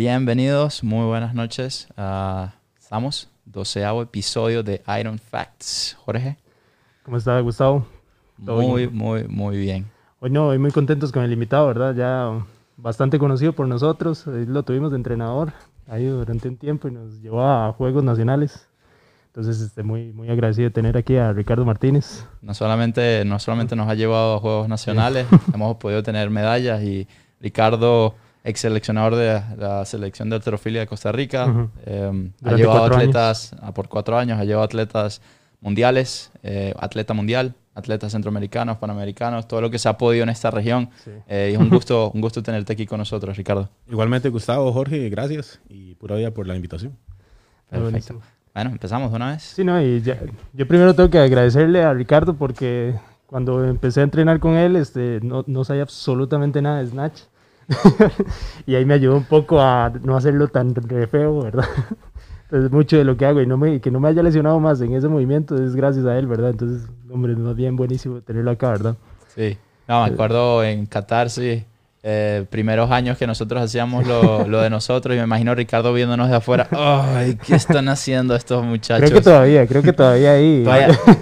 Bienvenidos, muy buenas noches. Uh, estamos, doceavo episodio de Iron Facts. Jorge. ¿Cómo está, Gustavo? Muy, muy, muy bien. Hoy no, hoy muy contentos con el invitado, ¿verdad? Ya bastante conocido por nosotros. lo tuvimos de entrenador ahí durante un tiempo y nos llevó a Juegos Nacionales. Entonces, este, muy, muy agradecido de tener aquí a Ricardo Martínez. No solamente, no solamente nos ha llevado a Juegos Nacionales, hemos podido tener medallas y Ricardo, ex seleccionador de la selección de alterofilia de Costa Rica, em, ha llevado atletas, ah, por cuatro años, ha llevado atletas mundiales, eh, atleta mundial, atletas centroamericanos, panamericanos, todo lo que se ha podido en esta región. Eh, y es un gusto, un gusto tenerte aquí con nosotros, Ricardo. Igualmente, Gustavo, Jorge, gracias y pura vida por la invitación. Perfecto. Bueno, empezamos de una vez. Sí, no, y yo primero tengo que agradecerle a Ricardo porque cuando empecé a entrenar con él, este, no, no sabía absolutamente nada de Snatch. y ahí me ayudó un poco a no hacerlo tan re feo, ¿verdad? Entonces, mucho de lo que hago y no me, que no me haya lesionado más en ese movimiento es gracias a él, ¿verdad? Entonces, hombre, más bien buenísimo tenerlo acá, ¿verdad? Sí. No, me eh, acuerdo en Qatar, sí, eh, primeros años que nosotros hacíamos lo, lo, de nosotros y me imagino Ricardo viéndonos de afuera. ¡Ay, qué están haciendo estos muchachos! Creo que todavía, creo que todavía ahí.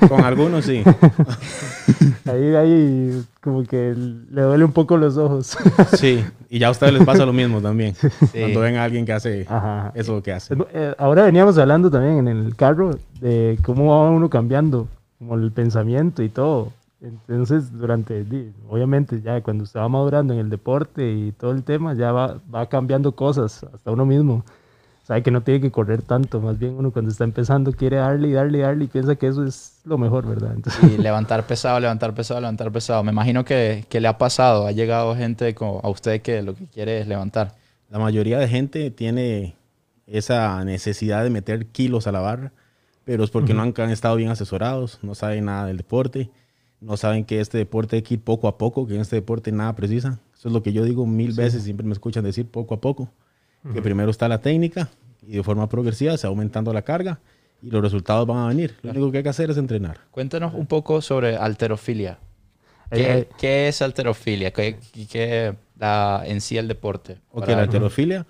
Con algunos sí. Ahí, ahí, como que le duele un poco los ojos. Sí, y ya a ustedes les pasa lo mismo también. Cuando ven a alguien que hace eso que hace. Eh, ahora veníamos hablando también en el carro de cómo va uno cambiando, como el pensamiento y todo entonces, durante, obviamente, ya cuando usted va madurando en el deporte y todo el tema, ya va, va cambiando cosas, hasta uno mismo. Sabe que no tiene que correr tanto, más bien uno cuando está empezando quiere darle y darle y darle y piensa que eso es lo mejor, ¿verdad? Entonces... levantar pesado, levantar pesado, levantar pesado. Me imagino que, que le ha pasado, ha llegado gente como a usted que lo que quiere es levantar. La mayoría de gente tiene esa necesidad de meter kilos a la barra, pero es porque no han, han estado bien asesorados, no saben nada del deporte no saben que este deporte hay que ir poco a poco, que en este deporte nada precisa. Eso es lo que yo digo mil veces, siempre me escuchan decir poco a poco. Que primero está la técnica y de forma progresiva se va aumentando la carga y los resultados van a venir. Lo único que hay que hacer es entrenar. Cuéntanos un poco sobre alterofilia. ¿Qué, eh, ¿qué es alterofilia? ¿Qué, qué da en sí el deporte? Ok, la alterofilia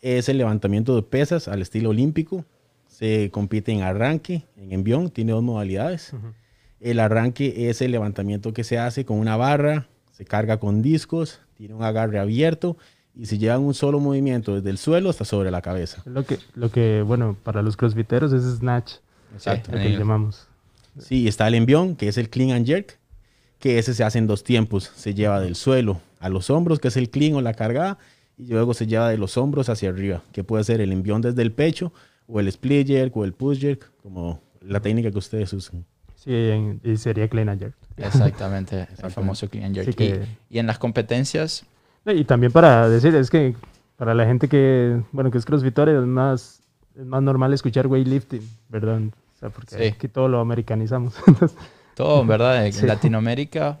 es el levantamiento de pesas al estilo olímpico. Se compite en arranque, en envión, tiene dos modalidades. El arranque es el levantamiento que se hace con una barra, se carga con discos, tiene un agarre abierto y se lleva un solo movimiento desde el suelo hasta sobre la cabeza. Lo que, lo que bueno, para los crossfiteros es snatch. Exacto. Lo que llamamos. Sí, está el envión, que es el clean and jerk, que ese se hace en dos tiempos. Se lleva del suelo a los hombros, que es el clean o la cargada, y luego se lleva de los hombros hacia arriba, que puede ser el envión desde el pecho, o el split jerk, o el push jerk, como la técnica que ustedes usan. Sí, y sería clean and jerk. Exactamente, el famoso clean and jerk. y, en las competencias... Y también para decir, es que para la gente que, bueno, que es crossfitter es más, es más normal escuchar weightlifting, ¿verdad? O sea, porque aquí todo lo americanizamos. todo, ¿verdad? En Latinoamérica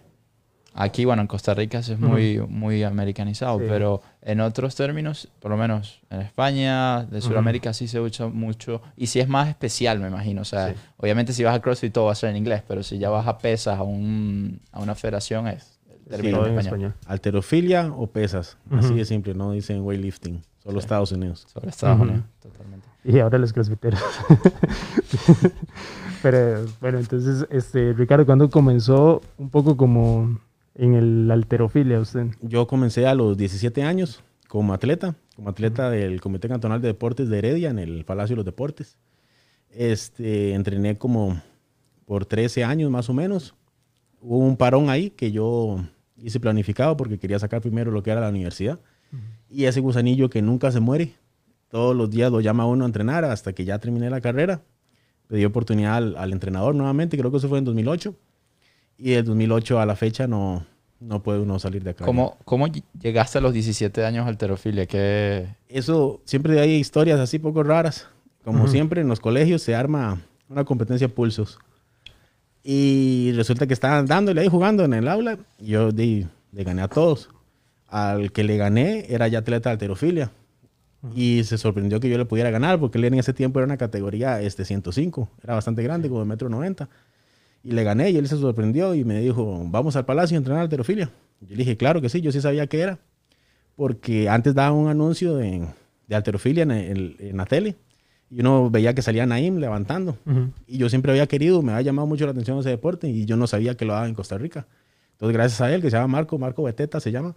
Aquí, bueno, en Costa Rica es muy, muy americanizado, pero en otros términos, por lo menos en España, de Sudamérica sí se usa mucho. Y sí es más especial, me imagino. O sea, obviamente si vas a CrossFit todo va a ser en inglés, pero si ya vas a pesas, a, un, a una federación, es el término en español. Alterofilia o pesas. Así de simple, no dicen weightlifting. Solo Estados Unidos. Solo Estados Unidos, totalmente. Y ahora los crossfiteros. pero bueno, entonces, este, Ricardo, ¿cuándo comenzó un poco como en el alterofilia usted? Yo comencé a los 17 años como atleta, como atleta del Comité Cantonal de Deportes de Heredia en el Palacio de los Deportes. Este, entrené como por 13 años más o menos. Hubo un parón ahí que yo hice planificado porque quería sacar primero lo que era la universidad. Y ese gusanillo que nunca se muere, todos los días lo llama uno a entrenar hasta que ya terminé la carrera. Le di oportunidad al, al entrenador nuevamente, creo que eso fue en 2008 y del 2008 a la fecha no, no puede uno salir de acá. ¿Cómo, ¿Cómo llegaste a los 17 años al alterofilia? ¿Qué... Eso, siempre hay historias así poco raras. Como siempre en los colegios se arma una competencia pulsos. Y resulta que estaban dándole ahí jugando en el aula. Y yo le gané a todos. Al que le gané era ya atleta de alterofilia. Y se sorprendió que yo le pudiera ganar porque él en ese tiempo era una categoría este, 105. Era bastante grande, como de metro 90. Y le gané y él se sorprendió y me dijo, vamos al palacio a entrenar alterofilia. Yo le dije, claro que sí, yo sí sabía que era. Porque antes daban un anuncio en, de alterofilia en, en, la tele. Y uno veía que salía Naim levantando. Y yo siempre había querido, me había llamado mucho la atención ese deporte y yo no sabía que lo daba en Costa Rica. Entonces, gracias a él, que se llama Marco, Marco Beteta se llama,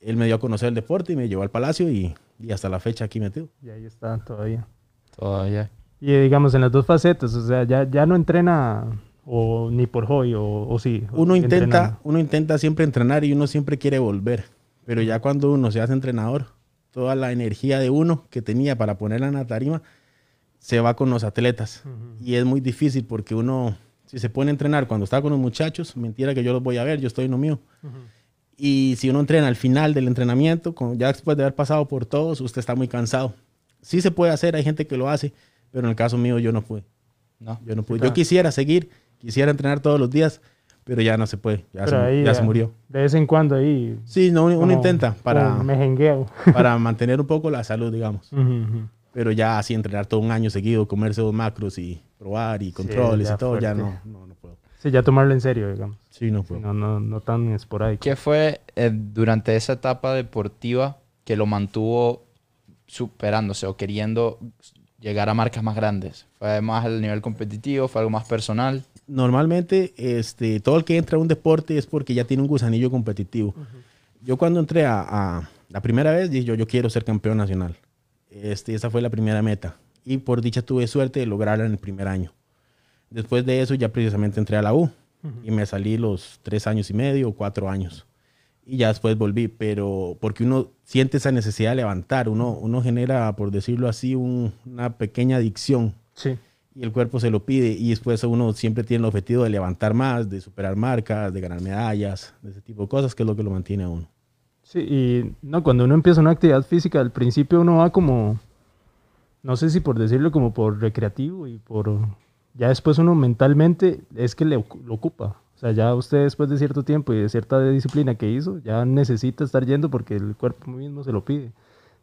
él me dio a conocer el deporte y me llevó al palacio y, y hasta la fecha aquí metido. Y ahí está todavía. Todavía. Y digamos, en las dos facetas, o sea, ya, ya no entrena o ni por hoy o, o sí. Uno intenta, uno intenta siempre entrenar y uno siempre quiere volver. Pero ya cuando uno se hace entrenador, toda la energía de uno que tenía para ponerla en la tarima se va con los atletas. Y es muy difícil porque uno si se pone a entrenar cuando está con los muchachos, mentira que yo los voy a ver, yo estoy en lo mío. Y si uno entrena al final del entrenamiento, ya después de haber pasado por todos, usted está muy cansado. Sí se puede hacer, hay gente que lo hace, pero en el caso mío yo no pude. No, yo no pude. Yo quisiera seguir, quisiera entrenar todos los días, pero ya no se puede, ya, se, murió. De vez en cuando ahí. Sí, no, uno, intenta para, para mantener un poco la salud, digamos. Pero ya así entrenar todo un año seguido, comerse dos macros y probar y controles y todo, ya no, no, puedo. Sí, ya tomarlo en serio, digamos. Sí, no puedo. no, no, no tan esporádico. ¿Qué fue eh, durante esa etapa deportiva que lo mantuvo superándose o queriendo llegar a marcas más grandes? ¿Fue más al nivel competitivo? ¿Fue algo más personal? Normalmente, este, todo el que entra a un deporte es porque ya tiene un gusanillo competitivo. Yo cuando entré a, a, la primera vez dije yo, yo quiero ser campeón nacional. Este, esa fue la primera meta y por dicha tuve suerte de lograrla en el primer año. Después de eso ya precisamente entré a la U y me salí los tres años y medio o cuatro años. Y ya después volví, pero porque uno siente esa necesidad de levantar, uno, uno genera, por decirlo así, una pequeña adicción. Sí. Y el cuerpo se lo pide y después uno siempre tiene el objetivo de levantar más, de superar marcas, de ganar medallas, de ese tipo de cosas, que es lo que lo mantiene a uno. Sí, y no, cuando uno empieza una actividad física, al principio uno va como no sé si por decirlo como por recreativo y por... Ya después uno mentalmente es que le, lo ocupa. O sea, ya usted después de cierto tiempo y de cierta disciplina que hizo, ya necesita estar yendo porque el cuerpo mismo se lo pide.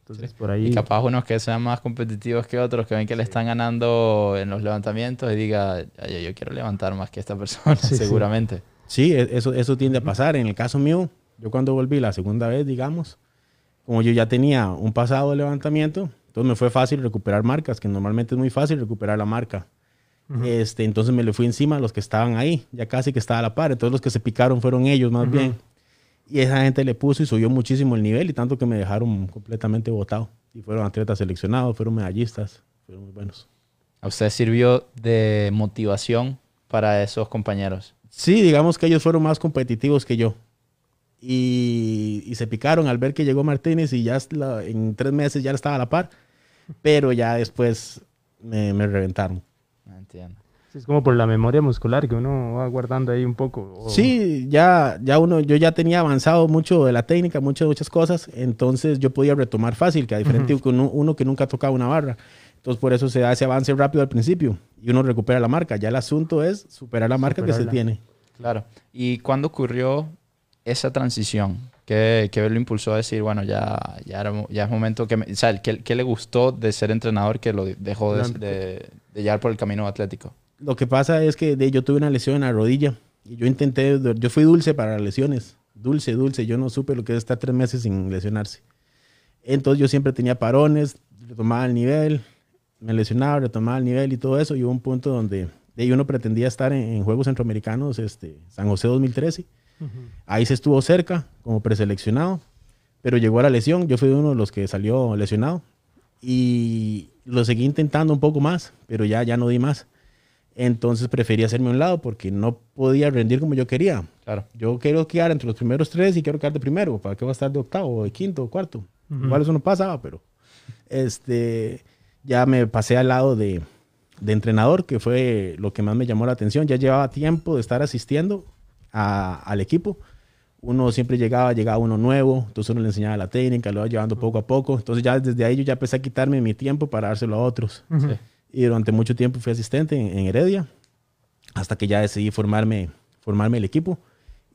Entonces, por ahí... Y capaz unos que sean más competitivos que otros, que ven que le están ganando en los levantamientos y diga, yo, quiero levantar más que esta persona, seguramente. Sí, e, eso, eso tiende a pasar. En el caso mío, yo cuando volví la segunda vez, digamos, como yo ya tenía un pasado de levantamiento, entonces me fue fácil recuperar marcas, que normalmente es muy fácil recuperar la marca. este, entonces me le fui encima a los que estaban ahí, ya casi que estaba a la par. Entonces los que se picaron fueron ellos más bien. Y esa gente le puso y subió muchísimo el nivel y tanto que me dejaron completamente botado. Y fueron atletas seleccionados, fueron medallistas, fueron muy buenos. ¿A usted sirvió de motivación para esos compañeros? Sí, digamos que ellos fueron más competitivos que yo. Y, y se picaron al ver que llegó Martínez y ya en tres meses ya estaba a la par pero ya después me, me reventaron. Ah, entiendo. Es como por la memoria muscular que uno va guardando ahí un poco. Sí, ya, ya uno, yo ya tenía avanzado mucho de la técnica, muchas, muchas cosas, entonces yo podía retomar fácil, que a diferente de uno, que nunca ha tocado una barra. Entonces por eso se da ese avance rápido al principio y uno recupera la marca. Ya el asunto es superar la marca que se tiene. Claro. ¿Y cuándo ocurrió esa transición? ¿Qué, qué lo impulsó a decir, bueno, ya, ya, ya es momento que... o sea, ¿qué, ¿qué, le gustó de ser entrenador que lo dejó de, de, llevar por el camino atlético? Lo que pasa es que de, yo tuve una lesión en la rodilla y yo intenté, yo fui dulce para lesiones, dulce, dulce, yo no supe lo que es estar tres meses sin lesionarse. Entonces yo siempre tenía parones, retomaba el nivel, me lesionaba, retomaba el nivel y todo eso. Y hubo un punto donde de uno pretendía estar en, en Juegos Centroamericanos, este, San José 2013 Ahí se estuvo cerca como preseleccionado, pero llegó a la lesión. Yo fui uno de los que salió lesionado y lo seguí intentando un poco más, pero ya, ya no di más. Entonces preferí hacerme a un lado porque no podía rendir como yo quería. Claro. Yo quiero quedar entre los primeros tres y quiero quedar de primero. ¿Para qué va a estar de octavo, de quinto, cuarto? Igual eso no pasaba, pero este, ya me pasé al lado de, de entrenador, que fue lo que más me llamó la atención. Ya llevaba tiempo de estar asistiendo al equipo. Uno siempre llegaba, llegaba uno nuevo, entonces uno le enseñaba la técnica, lo iba llevando poco a poco. Entonces ya desde ahí yo ya empecé a quitarme mi tiempo para dárselo a otros. Y durante mucho tiempo fui asistente en, Heredia, hasta que ya decidí formarme, formarme el equipo.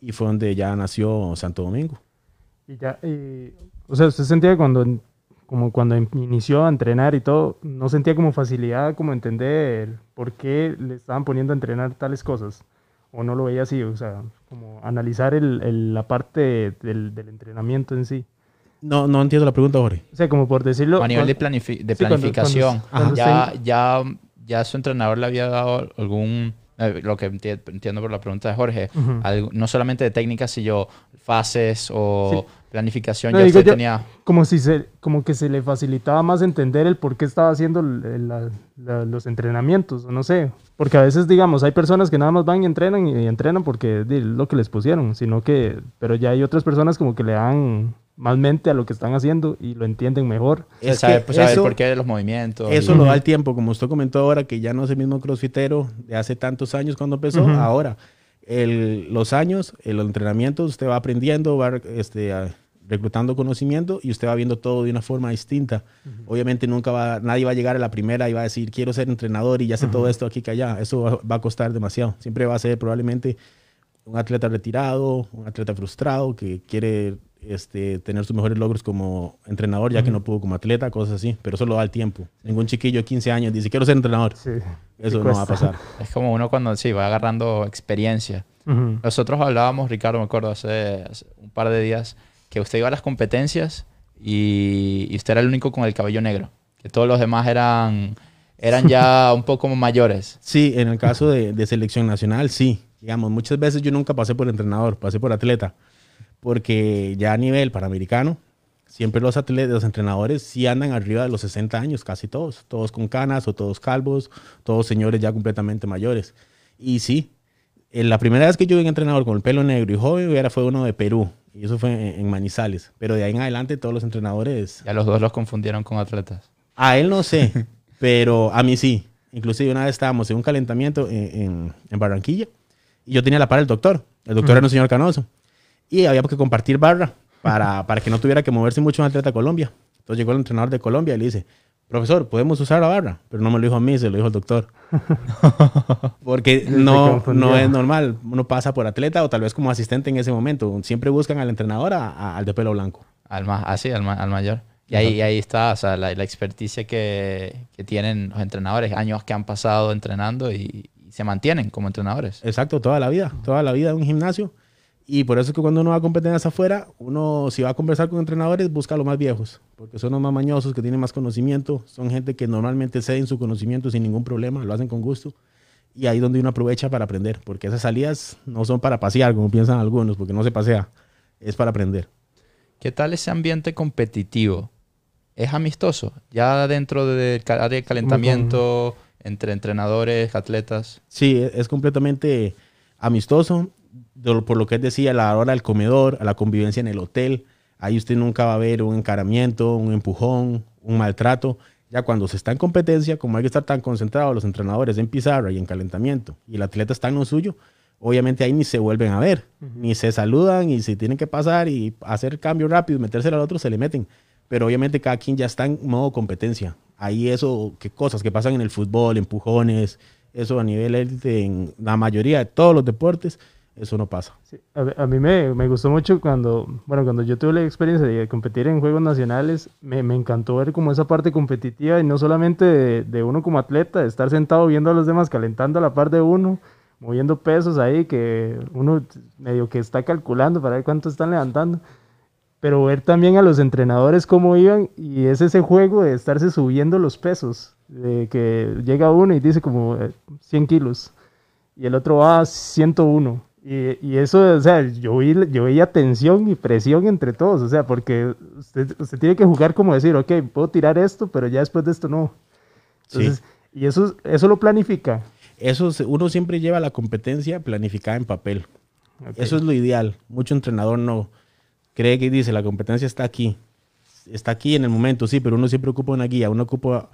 Y fue donde ya nació Santo Domingo. Y ya, o sea, usted sentía cuando, como cuando inició a entrenar y todo, no sentía como facilidad, como entender por qué le estaban poniendo a entrenar tales cosas o no lo veía así, o sea, como analizar el, el, la parte del, del, entrenamiento en sí. No, no entiendo la pregunta, Jorge. O sea, como por decirlo... A nivel de, planificación, ya, ya, ya su entrenador le había dado algún... Eh, lo que entiendo por la pregunta de Jorge, no solamente de técnicas, sino fases o planificación ya usted tenía... Como, si se, como que se le facilitaba más entender el por qué estaba haciendo los entrenamientos, no sé. Porque a veces, digamos, hay personas que nada más van y entrenan y, entrenan porque es lo que les pusieron, sino que... Pero ya hay otras personas como que le dan más mente a lo que están haciendo y lo entienden mejor. Es saber, pues, saber por qué de los movimientos. Eso lo da el tiempo, como usted comentó ahora, que ya no es el mismo crossfitero de hace tantos años cuando empezó, ahora el, los años, el entrenamiento, usted va aprendiendo, va este, reclutando conocimiento y usted va viendo todo de una forma distinta. Obviamente nunca va, nadie va a llegar a la primera y va a decir, quiero ser entrenador y ya sé todo esto aquí que allá. Eso va, a costar demasiado. Siempre va a ser probablemente un atleta retirado, un atleta frustrado que quiere este, tener sus mejores logros como entrenador, ya que no pudo como atleta, cosas así. Pero eso lo da el tiempo. Ningún chiquillo de 15 años dice, quiero ser entrenador. eso no va a pasar. Es como uno cuando sí, va agarrando experiencia. Nosotros hablábamos, Ricardo, me acuerdo, hace, un par de días, que usted iba a las competencias y, usted era el único con el cabello negro. Que todos los demás eran, eran ya un poco mayores. Sí, en el caso de, de selección nacional, sí. Digamos, muchas veces yo nunca pasé por entrenador, pasé por atleta porque ya a nivel panamericano, siempre los atletas, los entrenadores sí andan arriba de los 60 años, casi todos, todos con canas o todos calvos, todos señores ya completamente mayores. Y sí, la primera vez que yo vi un entrenador con el pelo negro y joven era, fue uno de Perú, y eso fue en, Manizales, pero de ahí en adelante todos los entrenadores... Ya los dos los confundieron con atletas. A él no sé, pero a mí sí. Inclusive una vez estábamos en un calentamiento en, Barranquilla y yo tenía la par del doctor. El doctor era un señor canoso y había que compartir barra para, para que no tuviera que moverse mucho un atleta Colombia. Entonces llegó el entrenador de Colombia y le dice, profesor, podemos usar la barra, pero no me lo dijo a mí, se lo dijo el doctor. Porque no, no es normal, uno pasa por atleta o tal vez como asistente en ese momento, siempre buscan al entrenador al de pelo blanco. Al más, así, al, al mayor. Y ahí, ahí está, o sea, la, la experticia que, que, tienen los entrenadores, años que han pasado entrenando y, y, se mantienen como entrenadores. Exacto, toda la vida, toda la vida en un gimnasio y por eso es que cuando uno va a competencias afuera, uno si va a conversar con entrenadores, busca a los más viejos, porque son los más mañosos, que tienen más conocimiento, son gente que normalmente ceden su conocimiento sin ningún problema, lo hacen con gusto. Y ahí es donde uno aprovecha para aprender, porque esas salidas no son para pasear, como piensan algunos, porque no se pasea, es para aprender. ¿Qué tal ese ambiente competitivo? ¿Es amistoso? Ya dentro del área de calentamiento, entre entrenadores, atletas. Sí, es completamente amistoso por lo que él decía, la hora del comedor, a la convivencia en el hotel, ahí usted nunca va a ver un encaramiento, un empujón, un maltrato. Ya cuando se está en competencia, como hay que estar tan concentrados los entrenadores en pizarra y en calentamiento, y el atleta está en lo suyo, obviamente ahí ni se vuelven a ver, ni se saludan, y si tienen que pasar y hacer cambio rápido y meterse al otro, se le meten. Pero obviamente cada quien ya está en modo competencia. Ahí eso, cosas que pasan en el fútbol, empujones, eso a nivel élite en la mayoría de todos los deportes, eso no pasa. a, mí me, me, gustó mucho cuando, bueno, cuando yo tuve la experiencia de competir en Juegos Nacionales, me, me encantó ver como esa parte competitiva y no solamente de, uno como atleta, de estar sentado viendo a los demás calentando a la par de uno, moviendo pesos ahí, que uno medio que está calculando para ver cuánto están levantando, pero ver también a los entrenadores cómo iban y es ese juego de estarse subiendo los pesos, de que llega uno y dice como 100 eh, kilos y el otro va a 101 y, eso, o sea, yo, vi, yo veía tensión y presión entre todos, o sea, porque usted, usted tiene que jugar como decir, ok, puedo tirar esto, pero ya después de esto no. Entonces, y eso, eso lo planifica. Eso, uno siempre lleva la competencia planificada en papel. Eso es lo ideal. Mucho entrenador no cree que dice, la competencia está aquí. Está aquí en el momento, sí, pero uno siempre ocupa una guía. Uno, ocupa,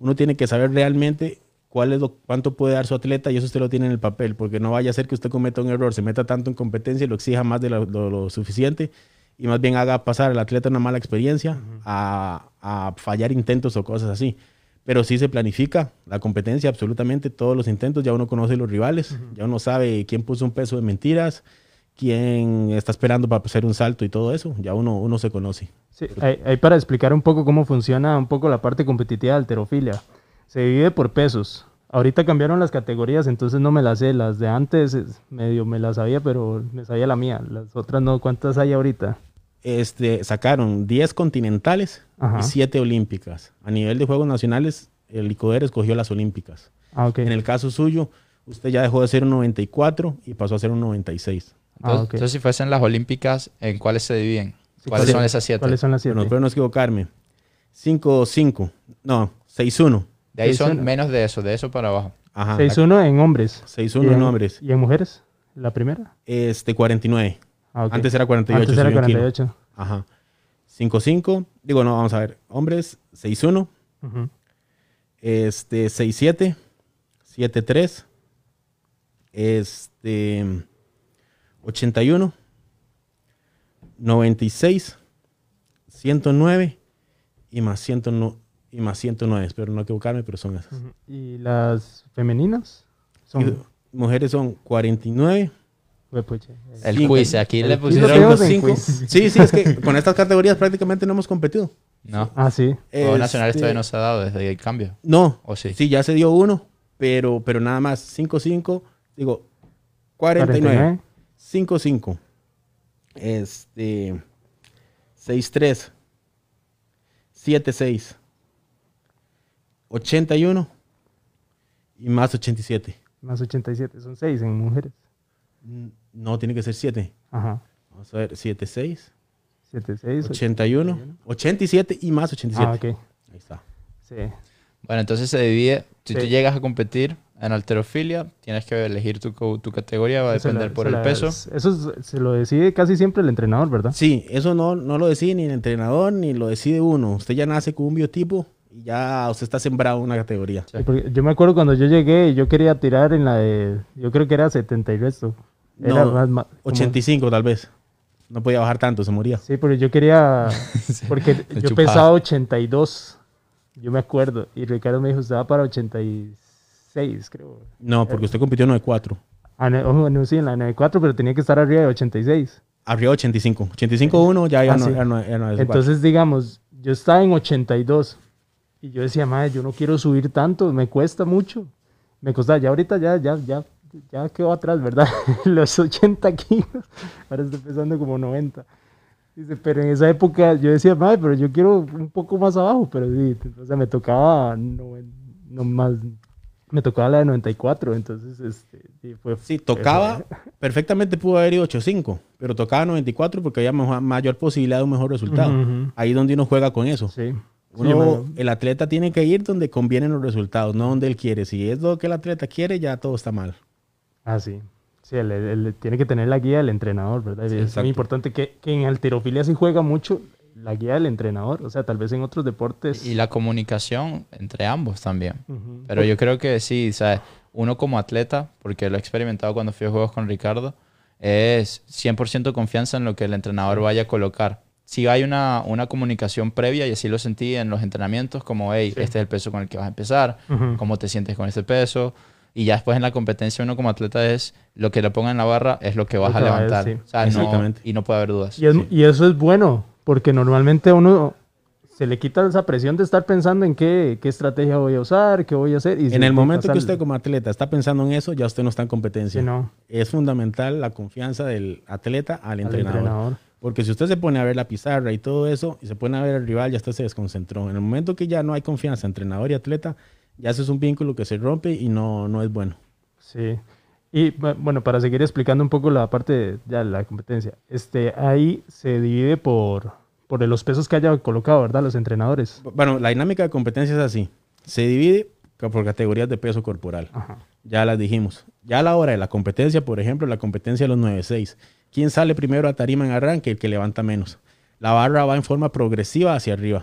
uno tiene que saber realmente cuál es lo, cuánto puede dar su atleta y eso usted lo tiene en el papel, porque no vaya a ser que usted cometa un error, se meta tanto en competencia y lo exija más de lo, suficiente y más bien haga pasar al atleta una mala experiencia a, a, fallar intentos o cosas así. Pero sí se planifica la competencia, absolutamente todos los intentos, ya uno conoce los rivales, ya uno sabe quién puso un peso de mentiras, quién está esperando para hacer un salto y todo eso, ya uno, uno se conoce. Sí, ahí para explicar un poco cómo funciona un poco la parte competitiva de alterofilia se divide por pesos. Ahorita cambiaron las categorías, entonces no me las sé. Las de antes medio me las sabía, pero me sabía la mía. Las otras no. ¿Cuántas hay ahorita? este, sacaron 10 continentales Ajá. y 7 olímpicas. A nivel de Juegos Nacionales, el ICODER escogió las olímpicas. Ah, ok. En el caso suyo, usted ya dejó de ser un 94 y pasó a ser un 96. Ah, Entonces, ok. entonces, si fuesen las olímpicas, ¿en cuáles se dividen? ¿Cuáles ¿cuáles- son esas siete? ¿Cuáles son las siete? Bueno, espero no equivocarme. 5-5. No, 6-1. De ahí son 6-1. menos de eso, de eso para abajo. Ajá. 6-1 en hombres. 6-1 ¿Y en hombres. ¿Y en mujeres? ¿La primera? Este, 49. Ah, ok. Antes era 48. Antes era subió un kilo. 48. Ajá. 5-5. Digo, no, vamos a ver. Hombres, 6-1. Ujú. Este, 6-7. 7-3. Este, 81. 96. 109. Y más 109. Y más 109. Espero no equivocarme, pero son esas. ¿Y las femeninas? Son... Y mujeres son 49. Hue pucha. El Cinco. quiz, aquí El le pusieron... tenemos en cinco. quiz. Sí, sí, es que con estas categorías prácticamente no hemos competido. No, Ah, sí. Juegos Nacionales Este, todavía no se ha dado desde el cambio. No, ¿O sí? sí, ya se dio uno, pero, pero nada más 5-5, digo 49, 5-5, este 6-3, 7-6, 81 y más 87. Más 87. Son 6 en mujeres. No, tiene que ser 7. Ajá. Vamos a ver, 7-6, 7, 6. 81, 87 y más 87. Ah, ok. Ahí está. Sí. Bueno, entonces se divide. Si Sí. tú llegas a competir en alterofilia, tienes que elegir tu, tu categoría, va a depender la- por el la- peso. Eso es- se lo decide casi siempre el entrenador, ¿verdad? Sí, eso no, no lo decide ni el entrenador ni lo decide uno. Usted ya nace con un biotipo y ya usted está sembrado en una categoría. Sí. Yo me acuerdo cuando yo llegué yo quería tirar en la de. Yo creo que era 70 y resto. Era No, más, más- como- 85 tal vez. No podía bajar tanto, se moría. Sí, pero yo quería. Porque yo chupaba. pesaba 82. Yo me acuerdo. Y Ricardo me dijo, usted va para 86, creo. No, porque usted compitió en 94. Ah, no, no, sí, en la 94, pero tenía que estar arriba de 86. Arriba de 85. 85-1 ya, ya Ah, no, sí. ya no, es Entonces, digamos, yo estaba en 82. Y yo decía, madre, yo no quiero subir tanto, me cuesta mucho. Me costaba, ya ahorita ya, ya, ya, ya quedó atrás, ¿verdad? Los 80 kilos. Ahora estoy pesando como 90. Dice, pero en esa época yo decía, madre, pero yo quiero un poco más abajo. Pero sí, o sea, me tocaba, no, no más, me tocaba la de 94. Entonces, este, sí, fue. Sí, tocaba, perfectamente pudo haber ido 8-5, pero tocaba 94 porque había mejor- mayor posibilidad de un mejor resultado. Ujú, ujú. Ahí donde uno juega con eso. Sí. Uno, el atleta tiene que ir donde convienen los resultados, no donde él quiere. Si es lo que el atleta quiere, ya todo está mal. Ah, sí. El- tiene que tener la guía del entrenador, ¿verdad? Sí, es exacto. muy importante que, que en alterofilia sí juega mucho la guía del entrenador. O sea, tal vez en otros deportes. Y la comunicación entre ambos también. Pero yo creo que sí, ¿sabes? Uno como atleta, porque lo he experimentado cuando fui a juegos con Ricardo, es 100% confianza en lo que el entrenador vaya a colocar. Si hay una, una comunicación previa, y así lo sentí en los entrenamientos, como, hey, este es el peso con el que vas a empezar, Ujú. cómo te sientes con este peso. Y ya después en la competencia uno como atleta es lo que le ponga en la barra es lo que vas Lo a va a levantar. decir. O sea, no- Exactamente. y no puede haber dudas. Y, es- Sí. y eso es bueno, porque normalmente uno se le quita esa presión de estar pensando en qué, qué estrategia voy a usar, qué voy a hacer. Y En el momento que usted como atleta está pensando en eso, ya usted no está en competencia. Sí, no, Es fundamental la confianza del atleta al al entrenador. entrenador. Porque si usted se pone a ver la pizarra y todo eso, y se pone a ver al rival, ya usted se desconcentró. En el momento que ya no hay confianza entrenador y atleta, ya eso es un vínculo que se rompe y no, no es bueno. Sí. Y bu- bueno, para seguir explicando un poco la parte de ya, la competencia, este, ahí se divide por, por los pesos que haya colocado, ¿verdad? Los entrenadores. Bueno, la dinámica de competencia es así. Se divide por categorías de peso corporal. Ajá. Ya las dijimos. Ya a la hora de la competencia, por ejemplo, la competencia de los 9-6. ¿Quién sale primero a tarima en arranque? El que levanta menos. La barra va en forma progresiva hacia arriba.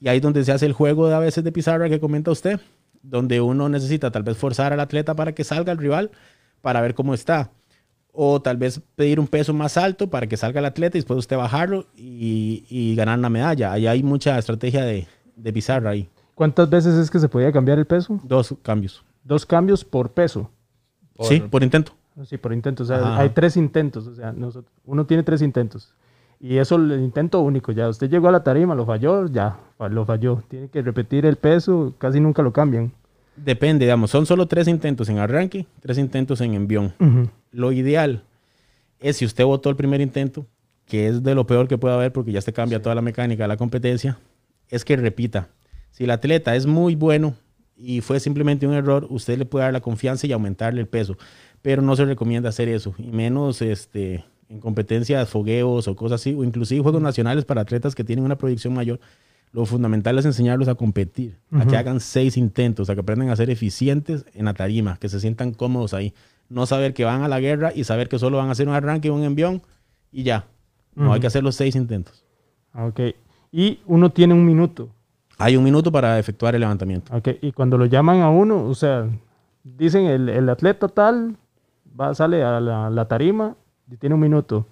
Y ahí es donde se hace el juego de a veces de pizarra que comenta usted, donde uno necesita tal vez forzar al atleta para que salga el rival para ver cómo está. O tal vez pedir un peso más alto para que salga el atleta y después usted bajarlo y, y ganar una medalla. Ahí hay mucha estrategia de, de pizarra ahí. ¿Cuántas veces es que se podía cambiar el peso? Dos cambios. Dos cambios por peso. Por- Sí, por intento. Sí, por intento. O sea, Ajá. hay tres intentos. O sea, nosotros- uno tiene tres intentos. Y eso el intento único. Ya usted llegó a la tarima, lo falló, ya, lo falló. Tiene que repetir el peso, casi nunca lo cambian. Depende, digamos, son solo tres intentos en arranque, tres intentos en envión. Lo ideal es si usted votó el primer intento, que es de lo peor que puede haber porque ya se cambia toda la mecánica de la competencia, es que repita. Si el atleta es muy bueno y fue simplemente un error, usted le puede dar la confianza y aumentarle el peso, pero no se recomienda hacer eso, y menos este, en competencias, fogueos o cosas así, o inclusive juegos nacionales para atletas que tienen una proyección mayor. Lo fundamental es enseñarlos a competir, a que hagan seis intentos, a que aprendan a ser eficientes en la tarima, que se sientan cómodos ahí. No saber que van a la guerra y saber que solo van a hacer un arranque, un envión y ya. No, hay que hacer los seis intentos. Ah, ok. Y uno tiene un minuto. Hay un minuto para efectuar el levantamiento. Ok. Y cuando lo llaman a uno, o sea, dicen el, atleta tal, va, sale a la, tarima y tiene un minuto.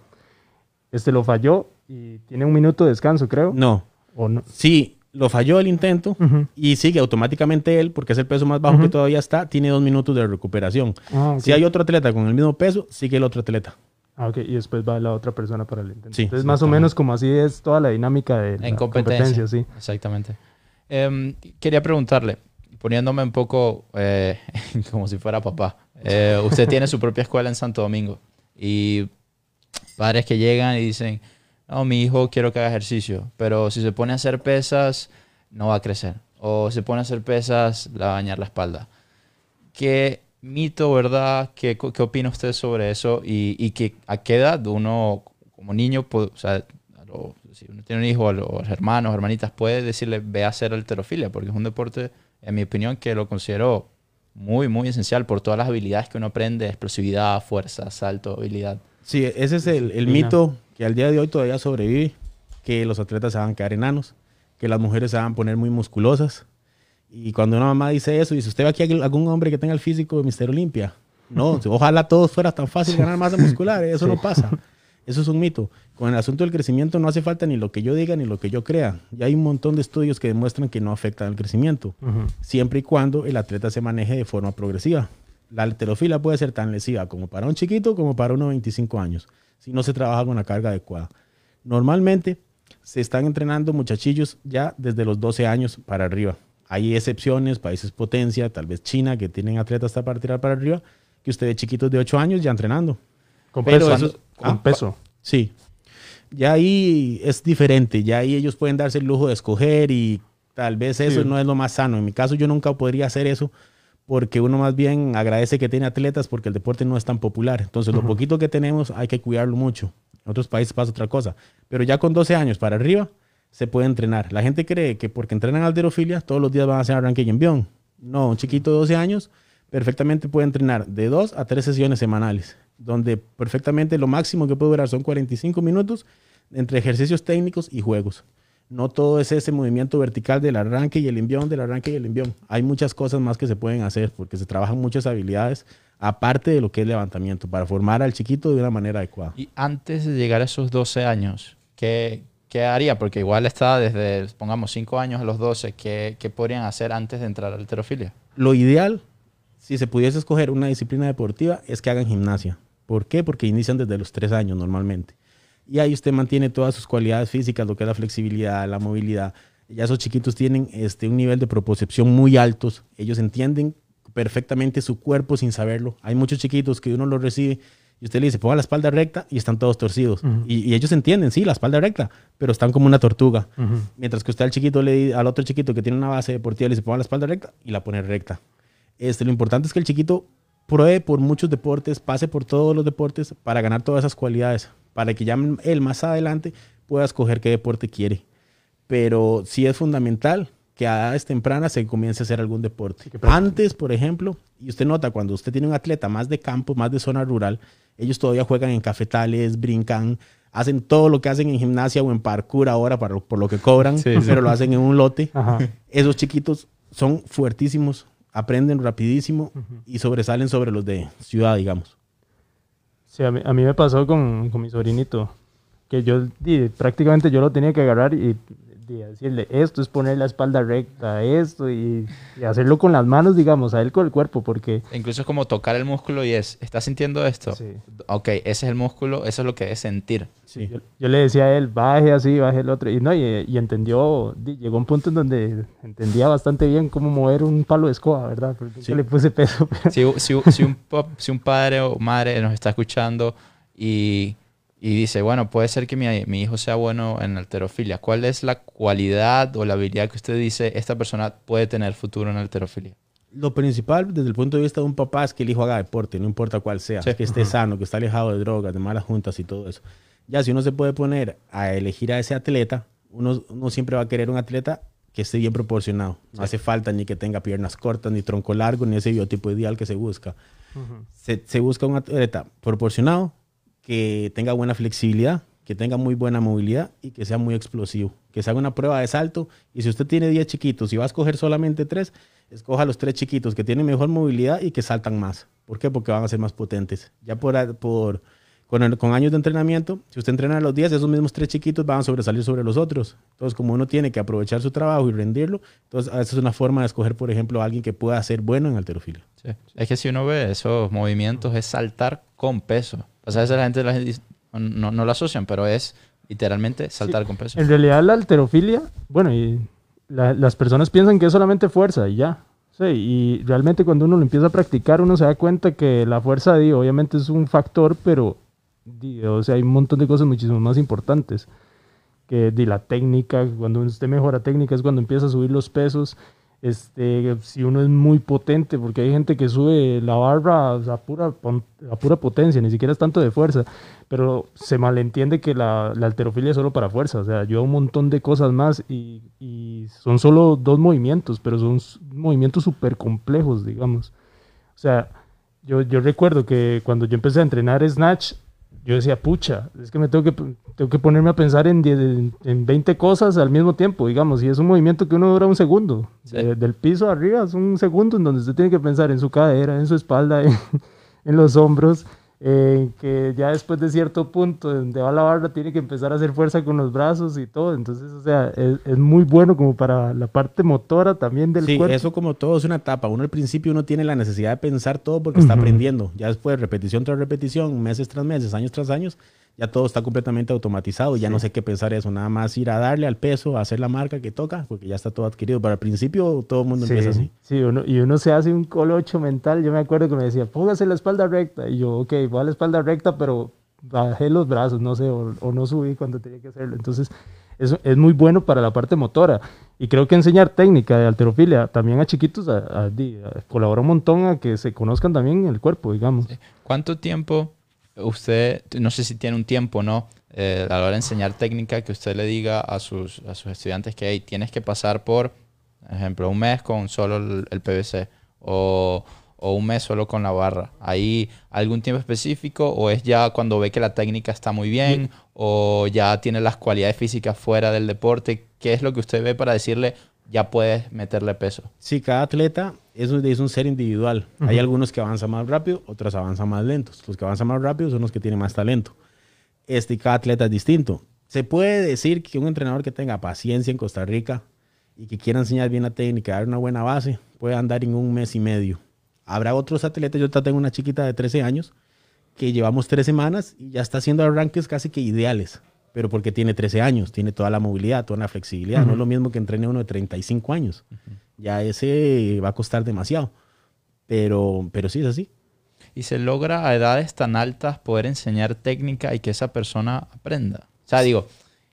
Este lo falló y tiene un minuto de descanso, creo. No. ¿O no? Sí, lo falló el intento y sigue automáticamente él, porque es el peso más bajo que todavía está, tiene dos minutos de recuperación. Ah, si hay otro atleta con el mismo peso, sigue el otro atleta. Ah, ok, y después va la otra persona para el intento. Entonces, más o menos como así es toda la dinámica de en competencia, sí. Exactamente. Em, quería preguntarle, poniéndome un poco eh, como si fuera papá. Eh, usted tiene su propia escuela en Santo Domingo y padres que llegan y dicen, no, mi hijo quiero que haga ejercicio, pero si se pone a hacer pesas, no va a crecer. O se pone a hacer pesas, le va a dañar la espalda. ¿Qué mito, verdad? ¿Qué, qué opina usted sobre eso? Y, y que, a qué edad uno, como niño, o sea, si uno tiene un hijo, a los hermanos, hermanitas, puede decirle, ve a hacer alterofilia, porque es un deporte, en mi opinión, que lo considero muy, muy esencial por todas las habilidades que uno aprende, explosividad, fuerza, salto, habilidad. Sí, ese es el, el mito que al día de hoy todavía sobrevive, que los atletas se van a quedar enanos, que las mujeres se van a poner muy musculosas, y cuando una mamá dice eso, dice, ¿usted ve aquí algún hombre que tenga el físico de Mister Olimpia? No, ojalá todos fuera tan fácil ganar masa muscular, ¿eh? eso no pasa. Eso es un mito. Con el asunto del crecimiento no hace falta ni lo que yo diga ni lo que yo crea. Ya hay un montón de estudios que demuestran que no afecta al crecimiento, siempre y cuando el atleta se maneje de forma progresiva. La alterofila puede ser tan lesiva como para un chiquito como para uno de 25 años, si no se trabaja con la carga adecuada. Normalmente se están entrenando muchachillos ya desde los 12 años para arriba. Hay excepciones, países potencia, tal vez China, que tienen atletas hasta para tirar para arriba, que usted ve chiquitos de 8 años ya entrenando. Con peso. Eso, con ah, peso. Sí. Ya ahí es diferente, ya ahí ellos pueden darse el lujo de escoger y tal vez eso no es lo más sano. En mi caso yo nunca podría hacer eso porque uno más bien agradece que tiene atletas porque el deporte no es tan popular. Entonces lo poquito que tenemos hay que cuidarlo mucho. En otros países pasa otra cosa. Pero ya con 12 años para arriba, se puede entrenar. La gente cree que porque entrenan alterofilia todos los días van a hacer arranque y envión. No, un chiquito de 12 años perfectamente puede entrenar de dos a tres sesiones semanales, donde perfectamente lo máximo que puede durar son 45 minutos entre ejercicios técnicos y juegos. No todo es ese movimiento vertical del arranque y el envión, del arranque y el envión. Hay muchas cosas más que se pueden hacer porque se trabajan muchas habilidades aparte de lo que es levantamiento para formar al chiquito de una manera adecuada. Y antes de llegar a esos 12 años, ¿qué, ¿qué haría? Porque igual está desde, pongamos, 5 años a los 12. ¿qué, ¿Qué podrían hacer antes de entrar a la alterofilia? Lo ideal, si se pudiese escoger una disciplina deportiva, es que hagan gimnasia. ¿Por qué? Porque inician desde los 3 años normalmente. Y ahí usted mantiene todas sus cualidades físicas, lo que es la flexibilidad, la movilidad. Ya esos chiquitos tienen este, un nivel de proposición muy altos. Ellos entienden perfectamente su cuerpo sin saberlo. Hay muchos chiquitos que uno los recibe y usted le dice, ponga la espalda recta y están todos torcidos. y, ellos entienden, sí, la espalda recta, pero están como una tortuga. Mientras que usted al chiquito, le, al otro chiquito que tiene una base deportiva, le dice, ponga la espalda recta y la pone recta. Este, lo importante es que el chiquito pruebe por muchos deportes, pase por todos los deportes para ganar todas esas cualidades, para que ya él más adelante pueda escoger qué deporte quiere. Pero sí es fundamental que a edades tempranas se comience a hacer algún deporte. Antes, por ejemplo, y usted nota cuando usted tiene un atleta más de campo, más de zona rural, ellos todavía juegan en cafetales, brincan, hacen todo lo que hacen en gimnasia o en parkour ahora para, por lo que cobran, pero lo hacen en un lote. Esos chiquitos son fuertísimos, aprenden rapidísimo y sobresalen sobre los de ciudad, digamos. Sí, a mí, me pasó con, con, mi sobrinito, que yo prácticamente yo lo tenía que agarrar y decirle esto es poner la espalda recta, esto y, hacerlo con las manos, digamos, a él con el cuerpo, porque... Incluso es como tocar el músculo y es, ¿estás sintiendo esto? Sí. Ok, ese es el músculo, eso es lo que es sentir. Sí. Yo, le decía a él, baje así, baje el otro, y no, y, entendió, llegó un punto en donde entendía bastante bien cómo mover un palo de escoba, ¿verdad? Porque sí. le puse peso. Si, si, si, un, si un padre o madre nos está escuchando y y dice, bueno, puede ser que mi, mi, hijo sea bueno en alterofilia. ¿Cuál es la cualidad o la habilidad que usted dice esta persona puede tener futuro en alterofilia? Lo principal desde el punto de vista de un papá es que el hijo haga deporte, no importa cuál sea, que esté sano, que esté alejado de drogas, de malas juntas y todo eso. Ya si uno se puede poner a elegir a ese atleta, uno, uno siempre va a querer un atleta que esté bien proporcionado. No hace falta ni que tenga piernas cortas, ni tronco largo, ni ese biotipo ideal que se busca. se, se busca un atleta proporcionado, que tenga buena flexibilidad, que tenga muy buena movilidad y que sea muy explosivo. Que se haga una prueba de salto y si usted tiene 10 chiquitos y va a escoger solamente 3, escoja los 3 chiquitos que tienen mejor movilidad y que saltan más. ¿Por qué? Porque van a ser más potentes. Ya por, por con, años de entrenamiento, si usted entrena a los 10, esos mismos 3 chiquitos van a sobresalir sobre los otros. Entonces, como uno tiene que aprovechar su trabajo y rendirlo, entonces esa es una forma de escoger, por ejemplo, a alguien que pueda ser bueno en alterofilia. Sí. Es que si uno ve esos movimientos, es saltar con peso. Sea, a veces la gente, la gente no, no, lo asocian, pero es literalmente saltar Sí, con peso. En realidad la alterofilia, bueno, y la- las personas piensan que es solamente fuerza y ya. Sí, y realmente cuando uno lo empieza a practicar, uno se da cuenta que la fuerza, di, obviamente es un factor, pero di, o sea, hay un montón de cosas muchísimo más importantes. Que di, la técnica, cuando usted mejora técnica es cuando empieza a subir los pesos. Este, si uno es muy potente, porque hay gente que sube la barra a pura, a pura potencia, ni siquiera es tanto de fuerza pero se malentiende que la, la alterofilia es solo para fuerza, o sea, ayuda un montón de cosas más y, y son solo dos movimientos, pero son movimientos súper complejos, digamos. O sea, yo, yo recuerdo que cuando yo empecé a entrenar Snatch, yo decía, pucha, es que me tengo que, tengo que ponerme a pensar en, 10 en, en 20 cosas al mismo tiempo, digamos, y es un movimiento que uno dura un segundo. Sí. De- del piso arriba es un segundo en donde usted tiene que pensar en su cadera, en su espalda, en, en los hombros, eh, que ya después de cierto punto donde va la barra tiene que empezar a hacer fuerza con los brazos y todo. Entonces, o sea, es, es muy bueno como para la parte motora también del Sí, cuerpo. eso como todo es una etapa. Uno al principio uno tiene la necesidad de pensar todo porque está aprendiendo. Ya después, repetición tras repetición, meses tras meses, años tras años, ya todo está completamente automatizado. Ya no sé qué pensar eso. Nada más ir a darle al peso, a hacer la marca que toca, porque ya está todo adquirido. Pero al principio todo el mundo Sí, empieza así. sí, uno, y uno se hace un colocho mental. Yo me acuerdo que me decía, póngase la espalda recta. Y yo, ok, voy a la espalda recta, pero bajé los brazos, no sé, o, o no subí cuando tenía que hacerlo. Entonces, eso es muy bueno para la parte motora. Y creo que enseñar técnica de alterofilia también a chiquitos a- a- a- colabora un montón a que se conozcan también el cuerpo, digamos. ¿Cuánto tiempo usted, no sé si tiene un tiempo, ¿no? Eh, a la hora de enseñar técnica, que usted le diga a sus, a sus estudiantes que hey, tienes que pasar por, por ejemplo, un mes con solo el, el PVC o, o un mes solo con la barra. ¿Hay algún tiempo específico o es ya cuando ve que la técnica está muy bien o ya tiene las cualidades físicas fuera del deporte? ¿Qué es lo que usted ve para decirle ya puedes meterle peso? Sí, cada atleta es un, es un ser individual. Hay algunos que avanzan más rápido, otros avanzan más lentos. Los que avanzan más rápido son los que tienen más talento. Este, y cada atleta es distinto. Se puede decir que un entrenador que tenga paciencia en Costa Rica y que quiera enseñar bien la técnica, dar una buena base, puede andar en un mes y medio. Habrá otros atletas, yo tengo una chiquita de 13 años que llevamos tres semanas y ya está haciendo arranques casi que ideales, pero porque tiene 13 años, tiene toda la movilidad, toda la flexibilidad. No es lo mismo que entrene uno de 35 años. Ya ese va a costar demasiado. Pero, pero sí es así. y se logra a edades tan altas poder enseñar técnica y que esa persona aprenda. O sea, digo,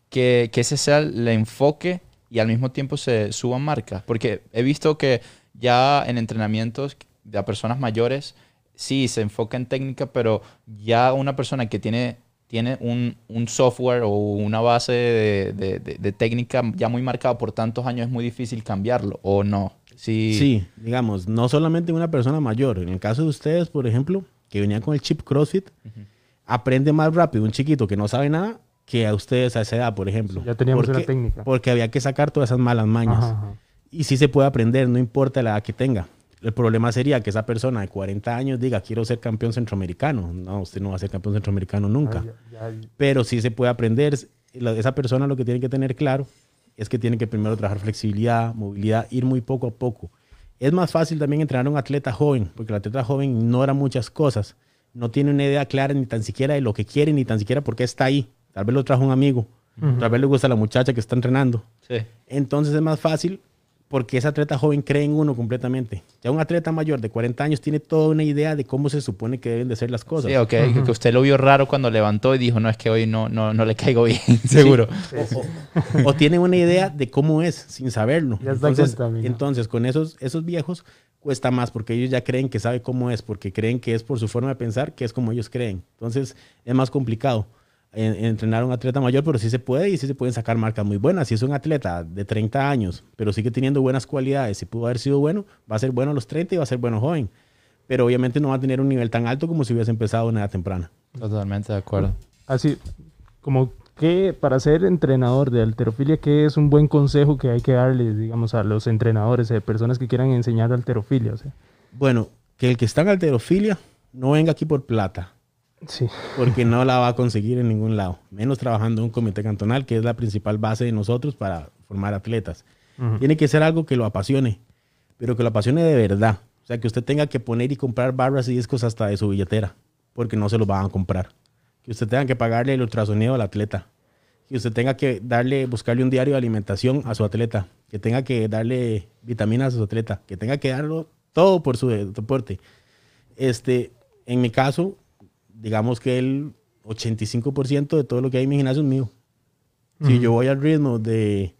que, que ese sea el enfoque y al mismo tiempo se suban marcas. Porque he visto que ya en entrenamientos de personas mayores, sí, se enfoca en técnica, pero ya una persona que tiene, tiene un, un software o una base de, de- de- de técnica ya muy marcada por tantos años, es muy difícil cambiarlo, ¿o no? Sí. Sí, digamos, no solamente una persona mayor. En el caso de ustedes, por ejemplo, que venían con el chip CrossFit, aprende más rápido un chiquito que no sabe nada que a ustedes a esa edad, por ejemplo. Ya teníamos porque, una técnica. Porque había que sacar todas esas malas mañas. Ajá, ajá. Y sí se puede aprender, no importa la edad que tenga. El problema sería que esa persona de 40 años diga, quiero ser campeón centroamericano. No, usted no va a ser campeón centroamericano nunca. Ya- ya- Pero sí se puede aprender. La- Esa persona lo que tiene que tener claro es que tiene que primero trabajar flexibilidad, movilidad, ir muy poco a poco. Es más fácil también entrenar a un atleta joven, porque el atleta joven ignora muchas cosas. No tiene una idea clara ni tan siquiera de lo que quiere, ni tan siquiera por qué está ahí. Tal vez lo trajo un amigo, tal vez le gusta la muchacha que está entrenando. Sí. Entonces es más fácil porque ese atleta joven cree en uno completamente. Ya un atleta mayor de 40 años tiene toda una idea de cómo se supone que deben de ser las cosas. Sí, ok, que usted lo vio raro cuando levantó y dijo, no, es que hoy no, no, no le caigo bien, seguro. O, tiene una idea de cómo es sin saberlo. entonces, entonces, con esos, esos viejos cuesta más porque ellos ya creen que sabe cómo es, porque creen que es por su forma de pensar, que es como ellos creen. Entonces, es más complicado entrenar a un atleta mayor, pero sí se puede y sí se pueden sacar marcas muy buenas. Si es un atleta de 30 años, pero sigue teniendo buenas cualidades y pudo haber sido bueno, va a ser bueno a los 30 y va a ser bueno joven. Pero obviamente no va a tener un nivel tan alto como si hubiese empezado en edad temprana. Totalmente de acuerdo. Así, como que para ser entrenador de alterofilia, ¿qué es un buen consejo que hay que darle, digamos, a los entrenadores, a personas que quieran enseñar alterofilia? O sea? Bueno, que el que está en alterofilia no venga aquí por plata porque no la va a conseguir en ningún lado, menos trabajando en un comité cantonal, que es la principal base de nosotros para formar atletas. Tiene que ser algo que lo apasione, pero que lo apasione de verdad. O sea, que usted tenga que poner y comprar barras y discos hasta de su billetera, porque no se los van a comprar. Que usted tenga que pagarle el ultrasonido al atleta. Que usted tenga que darle, buscarle un diario de alimentación a su atleta. Que tenga que darle vitaminas a su atleta. Que tenga que darlo todo por su deporte. Este, en mi caso, digamos que el 85% de todo lo que hay en mi gimnasio es mío. Si yo voy al ritmo de,